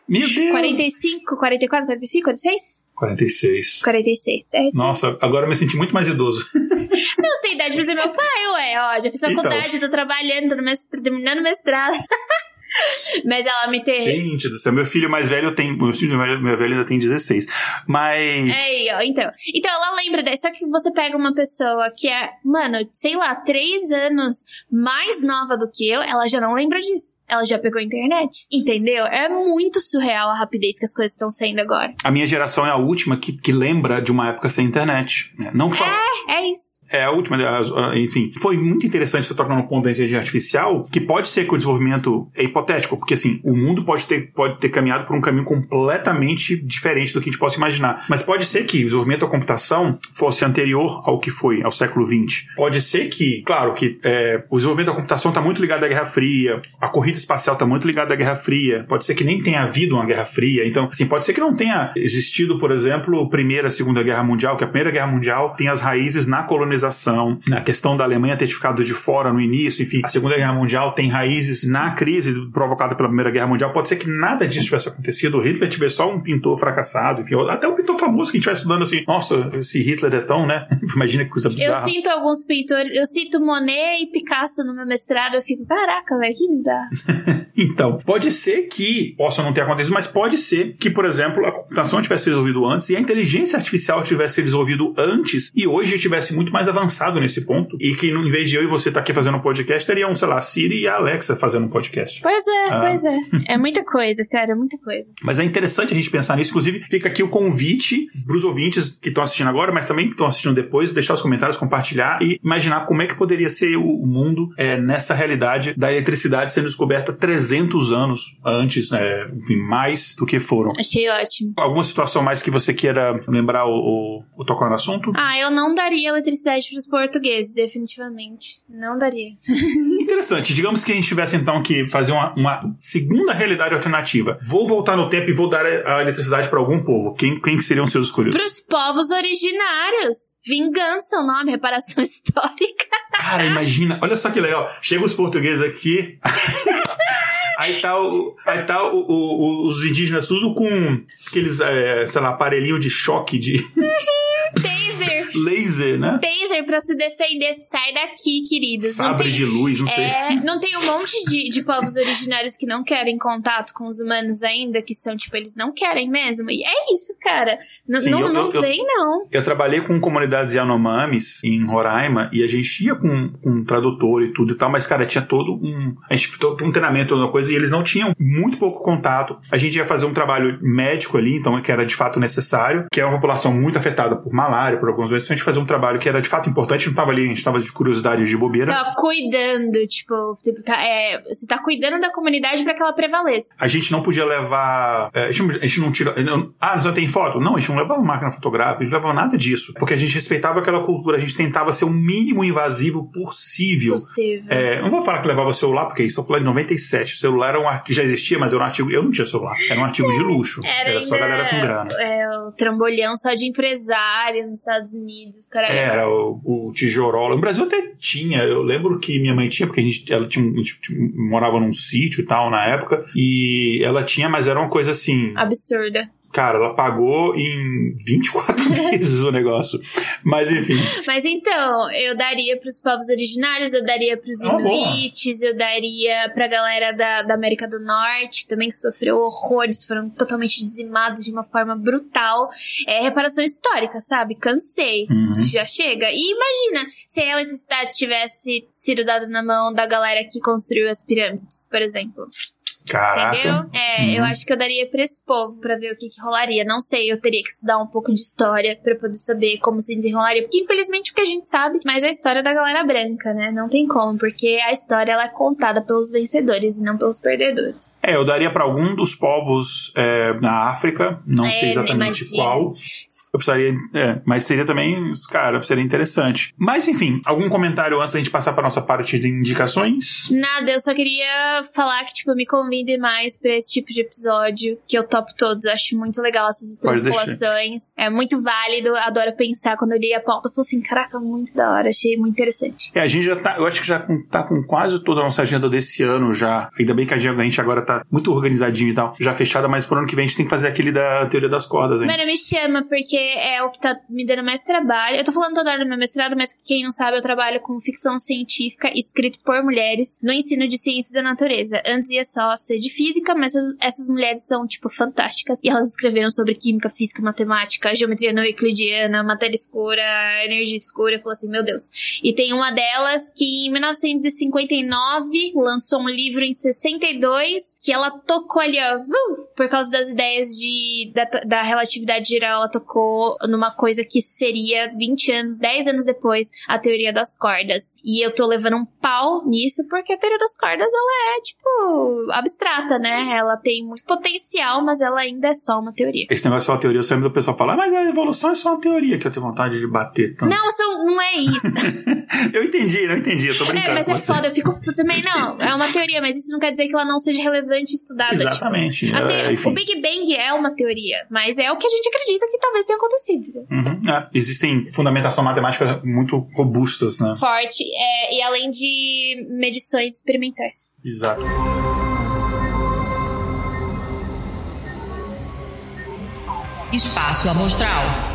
Meu Deus! 45, 44, 45, 46? 46. 46. É isso. Nossa, agora eu me senti muito mais idoso. Não, você tem idade pra ser meu pai, ué. Ó, já fiz faculdade, então. tô trabalhando, tô, mestrado, terminando mestrado. Mas ela me teve. Gente do céu, meu filho mais velho tem. Meu filho mais velho ainda tem 16. Mas. É, ó, então. Então ela lembra dessa. Só que você pega uma pessoa que é, mano, sei lá, três anos mais nova do que eu, ela já não lembra disso. Ela já pegou a internet. Entendeu? É muito surreal a rapidez que as coisas estão sendo agora. A minha geração é a última que, que lembra de uma época sem internet. Né? Não só. É, é isso. É a última. Enfim, foi muito interessante você tocar no ponto da inteligência artificial, que pode ser que o desenvolvimento. Hipotético, porque assim, o mundo pode ter, pode ter caminhado por um caminho completamente diferente do que a gente possa imaginar. Mas pode ser que o desenvolvimento da computação fosse anterior ao que foi, ao século XX. Pode ser que, claro, que é, o desenvolvimento da computação está muito ligado à Guerra Fria, a corrida espacial está muito ligada à Guerra Fria, pode ser que nem tenha havido uma Guerra Fria. Então, assim, pode ser que não tenha existido, por exemplo, Primeira, Segunda Guerra Mundial, que a Primeira Guerra Mundial tem as raízes na colonização, na questão da Alemanha ter ficado de fora no início, enfim, a Segunda Guerra Mundial tem raízes na crise provocada pela Primeira Guerra Mundial. Pode ser que nada disso tivesse acontecido, o Hitler tivesse só um pintor fracassado, enfim, até um pintor famoso que a gente vai estudando assim, nossa, esse Hitler é tão, né? Imagina que coisa bizarra. Eu sinto alguns pintores, eu sinto Monet e Picasso no meu mestrado, eu fico, caraca, velho, que bizarro. então, pode ser que possa não ter acontecido, mas pode ser que, por exemplo, a computação tivesse resolvido antes e a inteligência artificial tivesse resolvido antes e hoje tivesse muito mais avançado nesse ponto e que em vez de eu e você estar tá aqui fazendo um podcast, teriam, sei lá, Siri e a Alexa fazendo um podcast. Pois é, ah. pois é. É muita coisa, cara, muita coisa. Mas é interessante a gente pensar nisso. Inclusive, fica aqui o convite para os ouvintes que estão assistindo agora, mas também que estão assistindo depois, deixar os comentários, compartilhar e imaginar como é que poderia ser o mundo é, nessa realidade da eletricidade sendo descoberta 300 anos antes, é, enfim, mais do que foram. Achei ótimo. Alguma situação mais que você queira lembrar o, o, o tocar no assunto? Ah, eu não daria eletricidade para os portugueses, definitivamente. Não daria. Interessante. Digamos que a gente tivesse então que fazer uma, uma segunda realidade alternativa. Vou voltar no tempo e vou dar a eletricidade para algum povo. Quem, quem seriam seus escolhidos? Para os povos originários. Vingança, o nome, reparação histórica. Cara, imagina. Olha só que legal. Chega os portugueses aqui. Aí tá, o, aí tá o, o, os indígenas tudo com aqueles, é, sei lá, aparelhinho de choque de. Laser, né? Taser pra se defender. Sai daqui, queridos. Sabre tem, de luz, não sei. É, não tem um monte de, de povos originários que não querem contato com os humanos ainda, que são, tipo, eles não querem mesmo. E é isso, cara. N Sim, não, eu, não eu, vem, não. Eu trabalhei com comunidades Yanomamis em Roraima e a gente ia com, com um tradutor e tudo e tal, mas, cara, tinha todo um. A gente todo um treinamento, toda uma coisa, e eles não tinham muito pouco contato. A gente ia fazer um trabalho médico ali, então, que era de fato necessário, que é uma população muito afetada por malária, por algumas Então a gente fazia um trabalho que era de fato importante, não tava ali, a gente tava de curiosidade de bobeira. Tava cuidando, tipo, tipo tá, é, você tá cuidando da comunidade para que ela prevaleça. A gente não podia levar. É, a, gente, a, gente, não tira. ah, não tem foto? Não, a gente não levava máquina fotográfica, a gente não levava nada disso. Porque a gente respeitava aquela cultura, a gente tentava ser o mínimo invasivo possível. Possível. É, não vou falar que levava celular, porque isso eu falei em 97. O celular era um artigo, já existia, mas era um artigo. Eu não tinha celular. Era um artigo de luxo. Era, era só a galera com grana. É, o trambolhão só de empresário nos Estados Unidos. Cara, era o, o tijorola. No Brasil até tinha. Eu lembro que minha mãe tinha, porque a gente, ela tinha, a gente morava num sítio e tal na época. E ela tinha, mas era uma coisa assim. Absurda. Cara, ela pagou em 24 meses o negócio. Mas enfim. Mas então, eu daria pros povos originários, eu daria pros ah, inuites, eu daria pra galera da, da América do Norte também, que sofreu horrores, foram totalmente dizimados de uma forma brutal. É reparação histórica, sabe? Cansei. Uhum. Já chega. E imagina se a eletricidade tivesse sido dada na mão da galera que construiu as pirâmides, por exemplo. Caraca. Entendeu? É, uhum. eu acho que eu daria pra esse povo pra ver o que, que rolaria. Não sei, eu teria que estudar um pouco de história pra poder saber como se desenrolaria. Porque infelizmente o que a gente sabe, mas é a história da galera branca, né? Não tem como, porque a história ela é contada pelos vencedores e não pelos perdedores. É, eu daria para algum dos povos é, na África, não é, sei exatamente qual. Eu precisaria. É, mas seria também, cara, seria interessante. Mas enfim, algum comentário antes da gente passar pra nossa parte de indicações? Nada, eu só queria falar que, tipo, me convide mais pra esse tipo de episódio, que eu topo todos. Acho muito legal essas extrapolações. É muito válido, adoro pensar. Quando eu li a pauta, eu falei assim: caraca, muito da hora, achei muito interessante. É, a gente já tá, eu acho que já tá com quase toda a nossa agenda desse ano já. Ainda bem que a gente agora tá muito organizadinho e tal, já fechada, mas pro ano que vem a gente tem que fazer aquele da teoria das cordas, hein? Mano, me chama, porque é o que tá me dando mais trabalho. Eu tô falando toda hora do meu mestrado, mas quem não sabe, eu trabalho com ficção científica escrito por mulheres no ensino de ciência da natureza. Antes ia só ser de física, mas essas, essas mulheres são, tipo, fantásticas. E elas escreveram sobre química, física, matemática, geometria não euclidiana, matéria escura, energia escura. Eu falei assim, meu Deus. E tem uma delas que em 1959 lançou um livro em 62 que ela tocou ali, ó, por causa das ideias de, da, da relatividade geral, ela tocou numa coisa que seria 20 anos, 10 anos depois, a teoria das cordas. E eu tô levando um pau nisso porque a teoria das cordas, ela é, tipo, absurda abstrata, né? Ela tem muito potencial, mas ela ainda é só uma teoria. Esse negócio é uma teoria, eu sempre do pessoal falar, mas a evolução é só uma teoria, que eu tenho vontade de bater tanto. Não, são, não é isso. eu entendi, não entendi, eu tô brincando. É, mas é você. foda, eu fico também, não, é uma teoria, mas isso não quer dizer que ela não seja relevante estudada. Tipo, Exatamente. Tipo, é, o Big Bang é uma teoria, mas é o que a gente acredita que talvez tenha acontecido. Uhum. É, existem fundamentação matemática muito robustas, né? Forte, é, e além de medições experimentais. Exato. Espaço Amostral.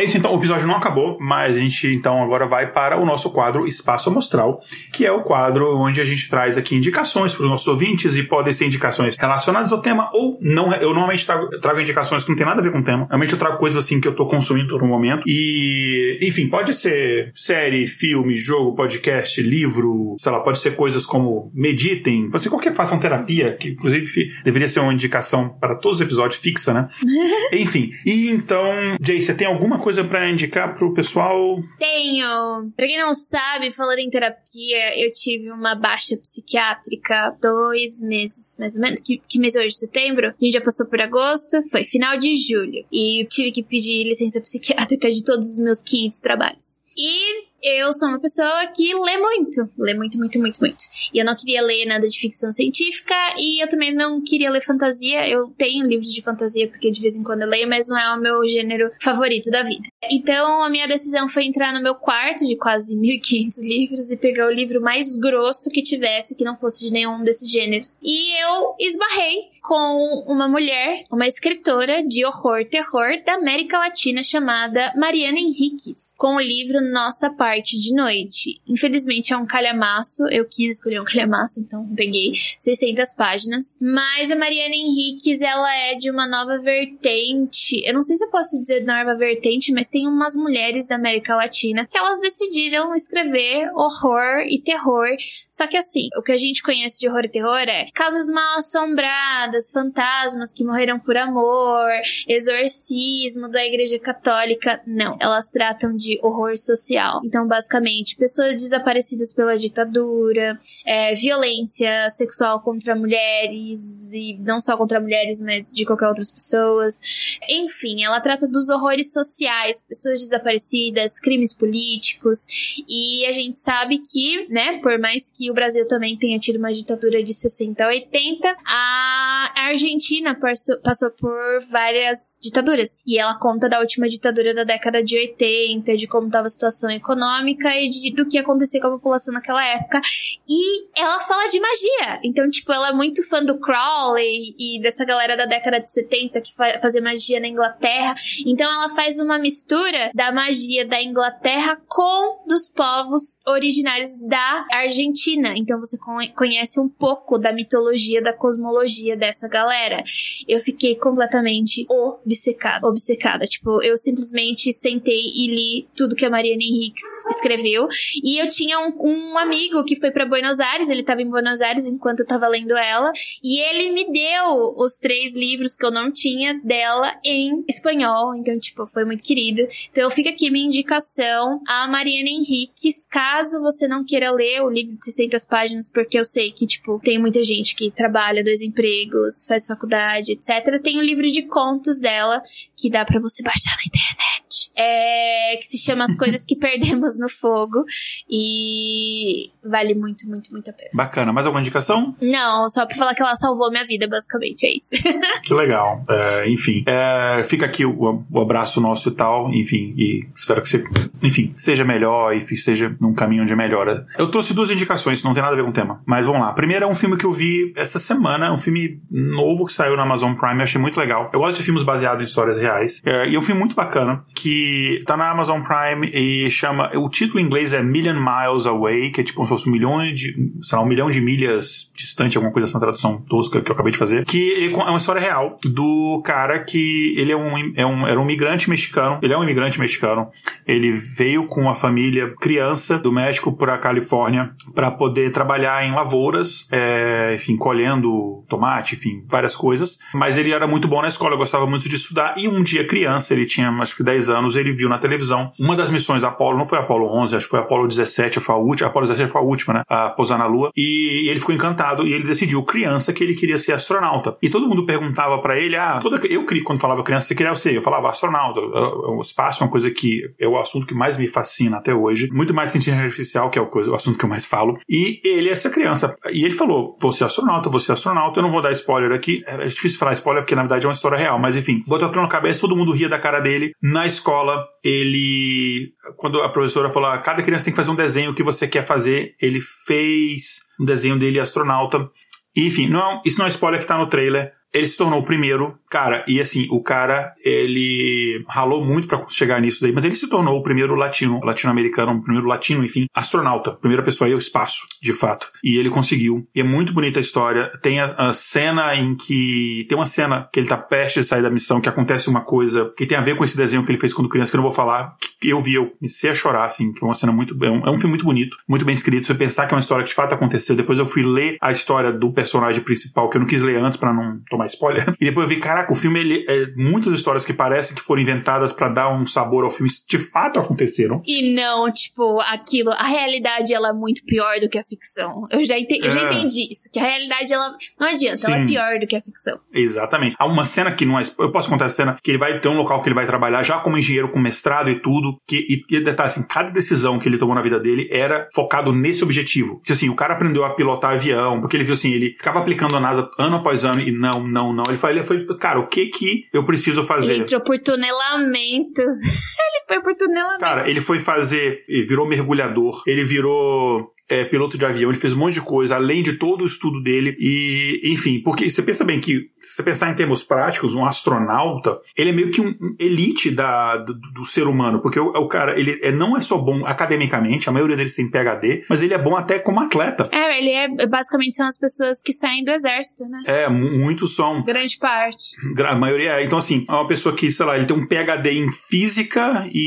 É isso, então, o episódio não acabou, mas a gente então agora vai para o nosso quadro Espaço Amostral, que é o quadro onde a gente traz aqui indicações para os nossos ouvintes e podem ser indicações relacionadas ao tema ou não. Eu normalmente trago, trago, indicações que não tem nada a ver com o tema. Realmente eu trago coisas assim que eu estou consumindo no momento. E, enfim, pode ser série, filme, jogo, podcast, livro, sei lá, pode ser coisas como meditem, pode ser qualquer façam terapia, que inclusive deveria ser uma indicação para todos os episódios fixa, né? enfim, e então, Jay, você tem alguma coisa coisa para indicar pro pessoal? Tenho. Pra quem não sabe, falando em terapia, eu tive uma baixa psiquiátrica dois meses, mais ou menos. Que, que mês é hoje? Setembro? A gente já passou por agosto. Foi final de julho. E tive que pedir licença psiquiátrica de todos os meus 500 trabalhos. E eu sou uma pessoa que lê muito. Lê muito, muito, muito, muito. E eu não queria ler nada de ficção científica e eu também não queria ler fantasia. Eu tenho livros de fantasia porque de vez em quando eu leio, mas não é o meu gênero favorito da vida. Então a minha decisão foi entrar no meu quarto de quase 1500 livros e pegar o livro mais grosso que tivesse, que não fosse de nenhum desses gêneros. E eu esbarrei com uma mulher, uma escritora de horror terror da América Latina chamada Mariana Henriques, com o livro Nossa Parte de Noite. Infelizmente é um calhamaço, eu quis escolher um calhamaço, então peguei 600 páginas. Mas a Mariana Henriques, ela é de uma nova vertente. Eu não sei se eu posso dizer nova vertente, mas tem umas mulheres da América Latina que elas decidiram escrever horror e terror. Só que assim, o que a gente conhece de horror e terror é casas mal assombradas, fantasmas que morreram por amor, exorcismo da igreja católica. Não, elas tratam de horror social. Então, basicamente, pessoas desaparecidas pela ditadura, é, violência sexual contra mulheres, e não só contra mulheres, mas de qualquer outras pessoas. Enfim, ela trata dos horrores sociais, pessoas desaparecidas, crimes políticos, e a gente sabe que, né, por mais que o Brasil também tenha tido uma ditadura de 60 a 80, a Argentina passou por várias ditaduras. E ela conta da última ditadura da década de 80, de como estava a situação econômica e de, do que acontecia com a população naquela época. E ela fala de magia. Então, tipo, ela é muito fã do Crowley e dessa galera da década de 70 que fa fazia magia na Inglaterra. Então, ela faz uma mistura da magia da Inglaterra com dos povos originários da Argentina. Então, você conhece um pouco da mitologia, da cosmologia dessa galera. Eu fiquei completamente obcecada. Obcecada. Tipo, eu simplesmente sentei e li tudo que a Mariana Henriques escreveu. E eu tinha um, um amigo que foi para Buenos Aires, ele tava em Buenos Aires enquanto eu tava lendo ela, e ele me deu os três livros que eu não tinha dela em espanhol. Então, tipo, foi muito querido. Então, fica aqui minha indicação a Mariana Henriques, caso você não queira ler o livro de 600 páginas, porque eu sei que, tipo, tem muita gente que trabalha dois empregos, faz faculdade, etc. Tem o um livro de contos dela, que dá para você baixar na internet. É, que se chama As Coisas que Perdemos no Fogo. E vale muito, muito, muito a pena. Bacana. Mais alguma indicação? Não, só pra falar que ela salvou minha vida, basicamente, é isso. que legal. É, enfim, é, fica aqui o, o, abraço nosso e tal. Enfim, e espero que você, enfim, seja melhor e esteja num caminho de melhora. Eu trouxe duas indicações, não tem nada a ver com o tema. Mas vamos lá. Primeiro é um filme que eu vi essa semana, um filme novo que saiu na Amazon Prime, eu achei muito legal. Eu gosto de filmes baseados em histórias reais. É, e é um filme muito bacana, que tá na Amazon Prime e chama. O título em inglês é Million Miles Away, que é tipo como se fosse um milhão de. sei lá, um milhão de milhas distante, alguma coisa essa tradução tosca que eu acabei de fazer. Que é uma história real do cara que ele é um, é um, era um imigrante mexicano. Ele é um imigrante mexicano. Ele veio com a família criança do México para a Califórnia para poder trabalhar em lavouras, é, enfim, colhendo tomate, enfim, várias coisas. Mas ele era muito bom na escola, gostava muito de estudar. E um dia, criança, ele tinha acho que 10 anos, ele viu na televisão uma das missões Apollo, não foi Apollo 11, acho que foi Apollo 17, foi a última, Apollo 17 foi a última, né? A pousar na Lua. E ele ficou encantado e ele decidiu, criança, que ele queria ser astronauta. E todo mundo perguntava para ele, ah, toda, eu quando falava criança, você queria ser? Eu falava astronauta. O espaço é uma coisa que é o assunto que mais me fascina até hoje. Muito mais ciência artificial, que é o assunto que eu mais falo. E ele é essa criança. E ele falou, você é astronauta, você é astronauta. Eu não vou dar spoiler aqui. É difícil falar spoiler porque na verdade é uma história real. Mas enfim, botou aquilo na cabeça, todo mundo ria da cara dele. Na escola, ele. Quando a professora falou, ah, cada criança tem que fazer um desenho que você quer fazer, ele fez um desenho dele astronauta. Enfim, não, isso não é spoiler que tá no trailer. Ele se tornou o primeiro Cara, e assim, o cara, ele ralou muito para chegar nisso daí, mas ele se tornou o primeiro latino, latino-americano, o primeiro latino, enfim, astronauta, primeira pessoa aí ao espaço, de fato. E ele conseguiu. E é muito bonita a história. Tem a, a, cena em que. Tem uma cena que ele tá prestes a sair da missão, que acontece uma coisa que tem a ver com esse desenho que ele fez quando criança, que eu não vou falar, que eu vi, eu comecei a chorar, assim, que é uma cena muito. É um, é um filme muito bonito, muito bem escrito. Você pensar que é uma história que de fato aconteceu. Depois eu fui ler a história do personagem principal, que eu não quis ler antes para não tomar spoiler. E depois eu vi, caraca, o filme, ele, é, muitas histórias que parecem que foram inventadas para dar um sabor ao filme, de fato aconteceram. E não, tipo, aquilo, a realidade, ela é muito pior do que a ficção. Eu já, ente, eu já é. entendi isso, que a realidade, ela, não adianta, Sim. ela é pior do que a ficção. Exatamente. Há uma cena que não é, eu posso contar a cena, que ele vai ter um local que ele vai trabalhar já como engenheiro com mestrado e tudo, que, e, e detalhe, assim, cada decisão que ele tomou na vida dele era focado nesse objetivo. Se assim, o cara aprendeu a pilotar avião, porque ele viu assim, ele ficava aplicando a NASA ano após ano e não, não, não. Ele foi, ele foi cara, o que que eu preciso fazer? Ele entrou por tunelamento. foi por tunelamento. Cara, ele foi fazer, ele virou mergulhador, ele virou é, piloto de avião, ele fez um monte de coisa, além de todo o estudo dele. E, enfim, porque você pensa bem que, se você pensar em termos práticos, um astronauta, ele é meio que um elite da, do, do ser humano, porque o, o, cara, ele é, não é só bom academicamente, a maioria deles tem PhD, mas ele é bom até como atleta. É, ele é, basicamente são as pessoas que saem do exército, né? É, muitos são. Grande parte. A maioria é. Então, assim, é uma pessoa que, sei lá, ele tem um PhD em física e,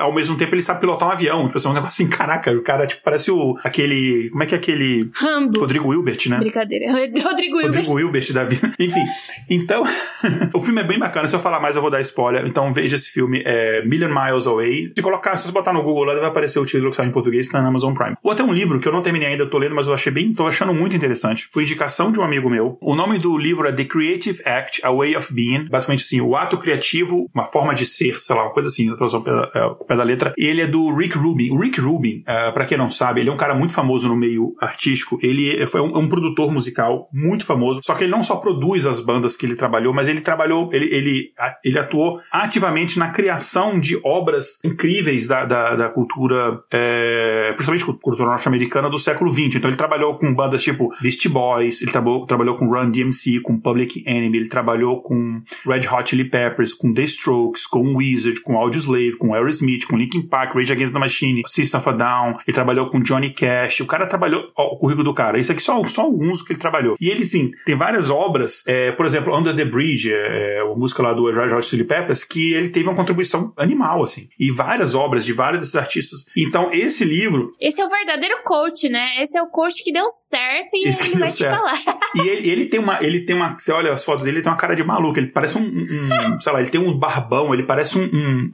ao mesmo tempo, ele sabe pilotar um avião. Tipo, assim, é um negócio assim, caraca, o cara, tipo, parece o aquele. Como é que é aquele. Rambo. Rodrigo Wilbert, né? Brincadeira. Rodrigo Wilbert. Rodrigo Wilbert da vida. Enfim. Então, o filme é bem bacana. Se eu falar mais, eu vou dar spoiler. Então, veja esse filme. É Million Miles Away. Se colocar, se você botar no Google lá, vai aparecer o título que sai em português, tá na Amazon Prime. Ou até um livro que eu não terminei ainda, eu tô lendo, mas eu achei bem. tô achando muito interessante. Foi indicação de um amigo meu. O nome do livro é The Creative Act, A Way of Being. Basicamente assim, o ato criativo, uma forma de ser, sei lá, uma coisa assim, tradução ao pé da letra. Ele é do Rick Rubin. O Rick Rubin, uh, pra quem não sabe, ele é um cara muito famoso no meio artístico. Ele foi um, um, produtor musical muito famoso. Só que ele não só produz as bandas que ele trabalhou, mas ele trabalhou, ele, ele, ele atuou ativamente na criação de obras incríveis da, da, da cultura, é, principalmente cultura norte-americana do século XX. Então ele trabalhou com bandas tipo Beastie Boys, ele trabalhou, trabalhou com Run DMC, com Public Enemy, ele trabalhou com Red Hot Chili Peppers, com The Strokes, com Wizard, com Audioslave, com Aerosmith, com Linkin Park, Rage Against the Machine, System of a Down, ele trabalhou com Johnny Cash, o cara trabalhou, ó, o currículo do cara, isso aqui só, só alguns que ele trabalhou. E ele, sim, tem várias obras, é, por exemplo, Under the Bridge, é, a música lá do Red Hot Chili Peppers, que ele teve uma contribuição animal, assim, e várias obras de vários desses artistas. Então, esse livro... Esse é o verdadeiro coach, né? Esse é o coach que deu certo e ele vai certo. te falar. E ele, ele, tem uma, ele tem uma, você olha as fotos dele, ele tem uma cara de maluco, ele parece um, um sei lá, ele tem um barbão, ele parece um. um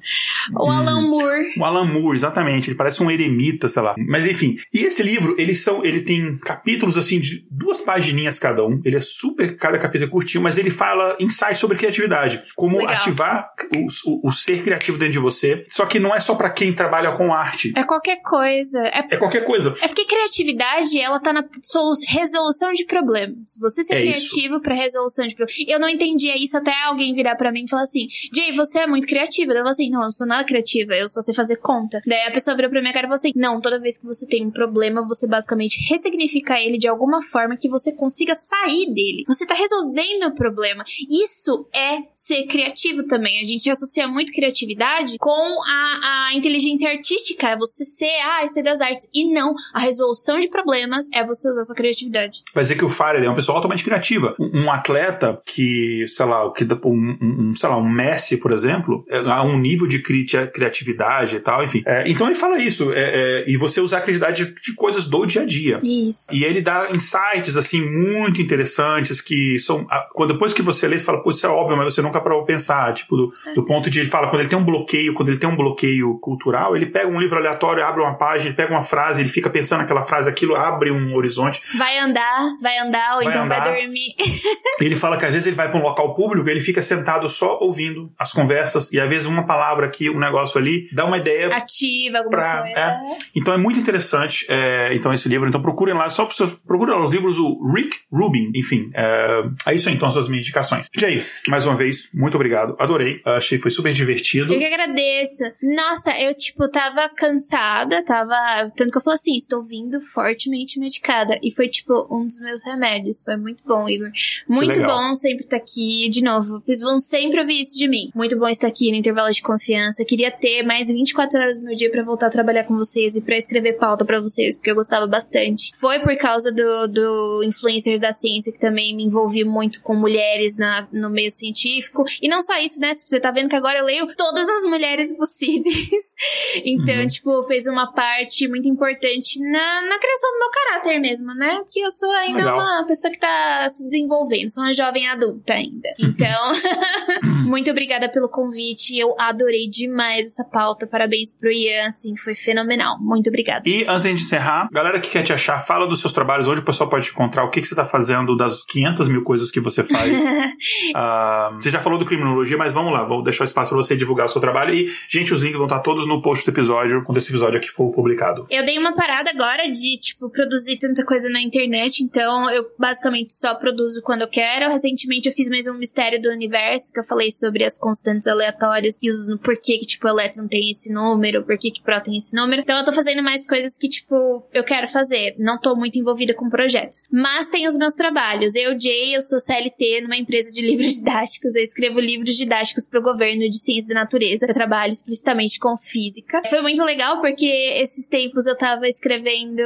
o Alan Moore. O Alan Moore, exatamente. Ele parece um eremita, sei lá. Mas enfim. E esse livro, eles são, ele tem capítulos assim de duas pagininhas cada um. Ele é super, cada capítulo é curtinho, mas ele fala insights sobre criatividade. Como Legal. ativar o, o, o, ser criativo dentro de você. Só que não é só para quem trabalha com arte. É qualquer coisa. É, é qualquer coisa. É porque criatividade, ela tá na resolução de problemas. Você ser é criativo para resolução de problemas. Eu não entendia isso até alguém virar para mim e falar assim: Jay, você é muito criativa. Eu falei assim: não, eu sou nada criativa, eu só sei fazer conta. Daí a pessoa virou pra minha cara e falou assim: não, toda vez que você tem um problema, você basicamente ressignifica ele de alguma forma que você consiga sair dele. Você tá resolvendo o problema. Isso é ser criativo também. A gente associa muito criatividade com a, a inteligência artística. É você ser, ah, ser das artes. E não, a resolução de problemas é você usar sua criatividade. Vai dizer que o Fire é uma pessoa altamente criativa. Um, um atleta que, sei lá, que um, um, sei lá, um Messi, por exemplo, é, um nível de, criatividade e tal, enfim. É, então ele fala isso, é, é, e você usar a criatividade de, coisas do dia a dia. Isso. E ele dá insights, assim, muito interessantes que são. Quando, depois que você lê, você fala, pô, isso é óbvio, mas você nunca parou pensar. Tipo, do, é. do, ponto de ele fala, quando ele tem um bloqueio, quando ele tem um bloqueio cultural, ele pega um livro aleatório, abre uma página, ele pega uma frase, ele fica pensando naquela frase, aquilo abre um horizonte. Vai andar, vai andar, ou vai então andar. vai dormir. ele fala que às vezes ele vai para um local público, ele fica sentado só ouvindo as conversas, e às vezes uma palavra aqui, um negócio ali, dá uma ideia. Ativa alguma pra, coisa. É. Então é muito interessante é, então esse livro. Então procurem lá, só procurem lá os livros do Rick Rubin. Enfim, é, é isso aí, então, as minhas indicações. Jay, mais uma vez, muito obrigado. Adorei. Achei foi super divertido. Eu que agradeço. Nossa, eu, tipo, tava cansada, tava. Tanto que eu falei assim, estou vindo fortemente medicada. E foi, tipo, um dos meus remédios. Foi muito bom, Igor. Muito bom sempre estar aqui. De novo, vocês vão sempre ouvir isso de mim. Muito bom estar aqui no intervalo de confiança. Queria ter mais 24 horas do meu dia para voltar a trabalhar com vocês e para escrever pauta para vocês, porque eu gostava bastante. Foi por causa do, do Influencers da Ciência que também me envolvi muito com mulheres na, no meio científico. E não só isso, né? Você tá vendo que agora eu leio todas as mulheres possíveis. então, uhum. tipo, fez uma parte muito importante na, na criação do meu caráter mesmo, né? Porque eu sou ainda Legal. uma pessoa que tá se desenvolvendo, sou uma jovem adulta ainda. Então, muito obrigada pelo convite. Eu adorei demais essa pauta. Parabéns pro Ian, assim, foi fenomenal. Muito obrigada. E antes de encerrar, galera que quer te achar, fala dos seus trabalhos, onde o pessoal pode te encontrar, o que, que você tá fazendo das 500 mil coisas que você faz. uh, você já falou do criminologia, mas vamos lá, vou deixar espaço para você divulgar o seu trabalho. E, gente, os links vão estar todos no post do episódio, quando esse episódio aqui for publicado. Eu dei uma parada agora de, tipo, produzir tanta coisa na internet, então eu basicamente só produzo quando eu quero. Recentemente eu fiz mais um mistério do universo, que eu falei sobre as constantes aleatórias e os porquê que, tipo, elétron tem esse número, por que que próton tem esse número. Então eu tô fazendo mais coisas que, tipo, eu quero fazer. Não tô muito envolvida com projetos. Mas tem os meus trabalhos. Eu, Jay, eu sou CLT numa empresa de livros didáticos. Eu escrevo livros didáticos pro governo de ciência da natureza. Eu trabalho explicitamente com física. Foi muito legal porque esses tempos eu tava escrevendo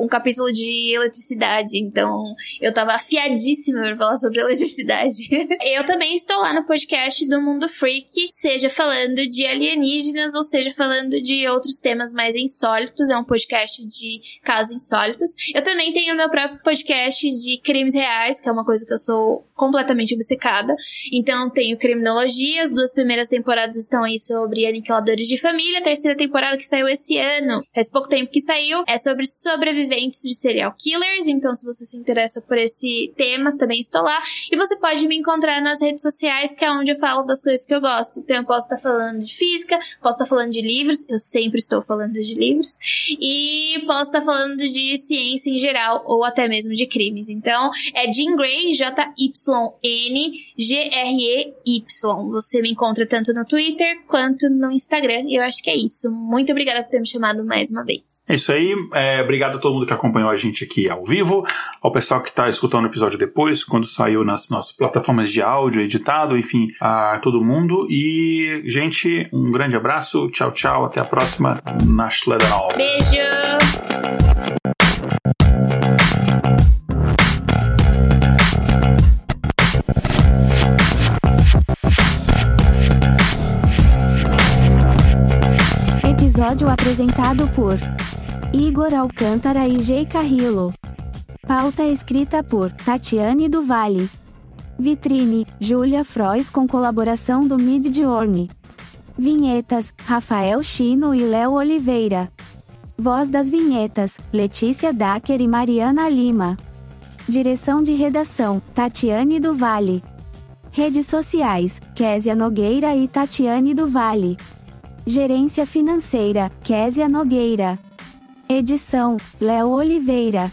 um capítulo de eletricidade. Então eu tava afiadíssima pra falar sobre eletricidade. eu também estou lá no podcast do Mundo Freak, seja falando de alienígenas ou seja falando de outros temas mais insólitos. É um podcast de casos insólitos. Eu também tenho meu próprio podcast de crimes reais, que é uma coisa que eu sou completamente obcecada. Então tenho criminologia, as duas primeiras temporadas estão aí sobre aniquiladores de família, a terceira temporada que saiu esse ano, faz pouco tempo que saiu, é sobre sobreviventes de serial killers. Então se você se interessa por esse tema, também estou lá. E você pode me encontrar nas redes sociais, que é onde eu falo das coisas que eu gosto. Então eu posso estar falando de física, posso estar falando de livros, eu sempre estou falando de livros, e posso estar falando de ciência em geral, ou até mesmo de crimes. Então, é Jean Grey, J-Y-N-G-R-E-Y. Você me encontra tanto no Twitter quanto no Instagram, e eu acho que é isso. Muito obrigada por ter me chamado mais uma vez. É isso aí, é, obrigado a todo mundo que acompanhou a gente aqui ao vivo, ao pessoal que está escutando o episódio depois, quando saiu nas nossas plataformas de áudio, editado, enfim, a todo mundo. E, gente, um grande abraço, tchau, tchau, até a próxima. Nashla Beijo! Episódio apresentado por Igor Alcântara e Jay Carrillo. Pauta escrita por Tatiane do Vale. Vitrine, Julia Frois com colaboração do Mid Journey. Vinhetas, Rafael Chino e Léo Oliveira. Voz das vinhetas, Letícia Dacker e Mariana Lima. Direção de redação, Tatiane do Vale. Redes sociais, Késia Nogueira e Tatiane do Vale. Gerência financeira, Késia Nogueira. Edição, Léo Oliveira.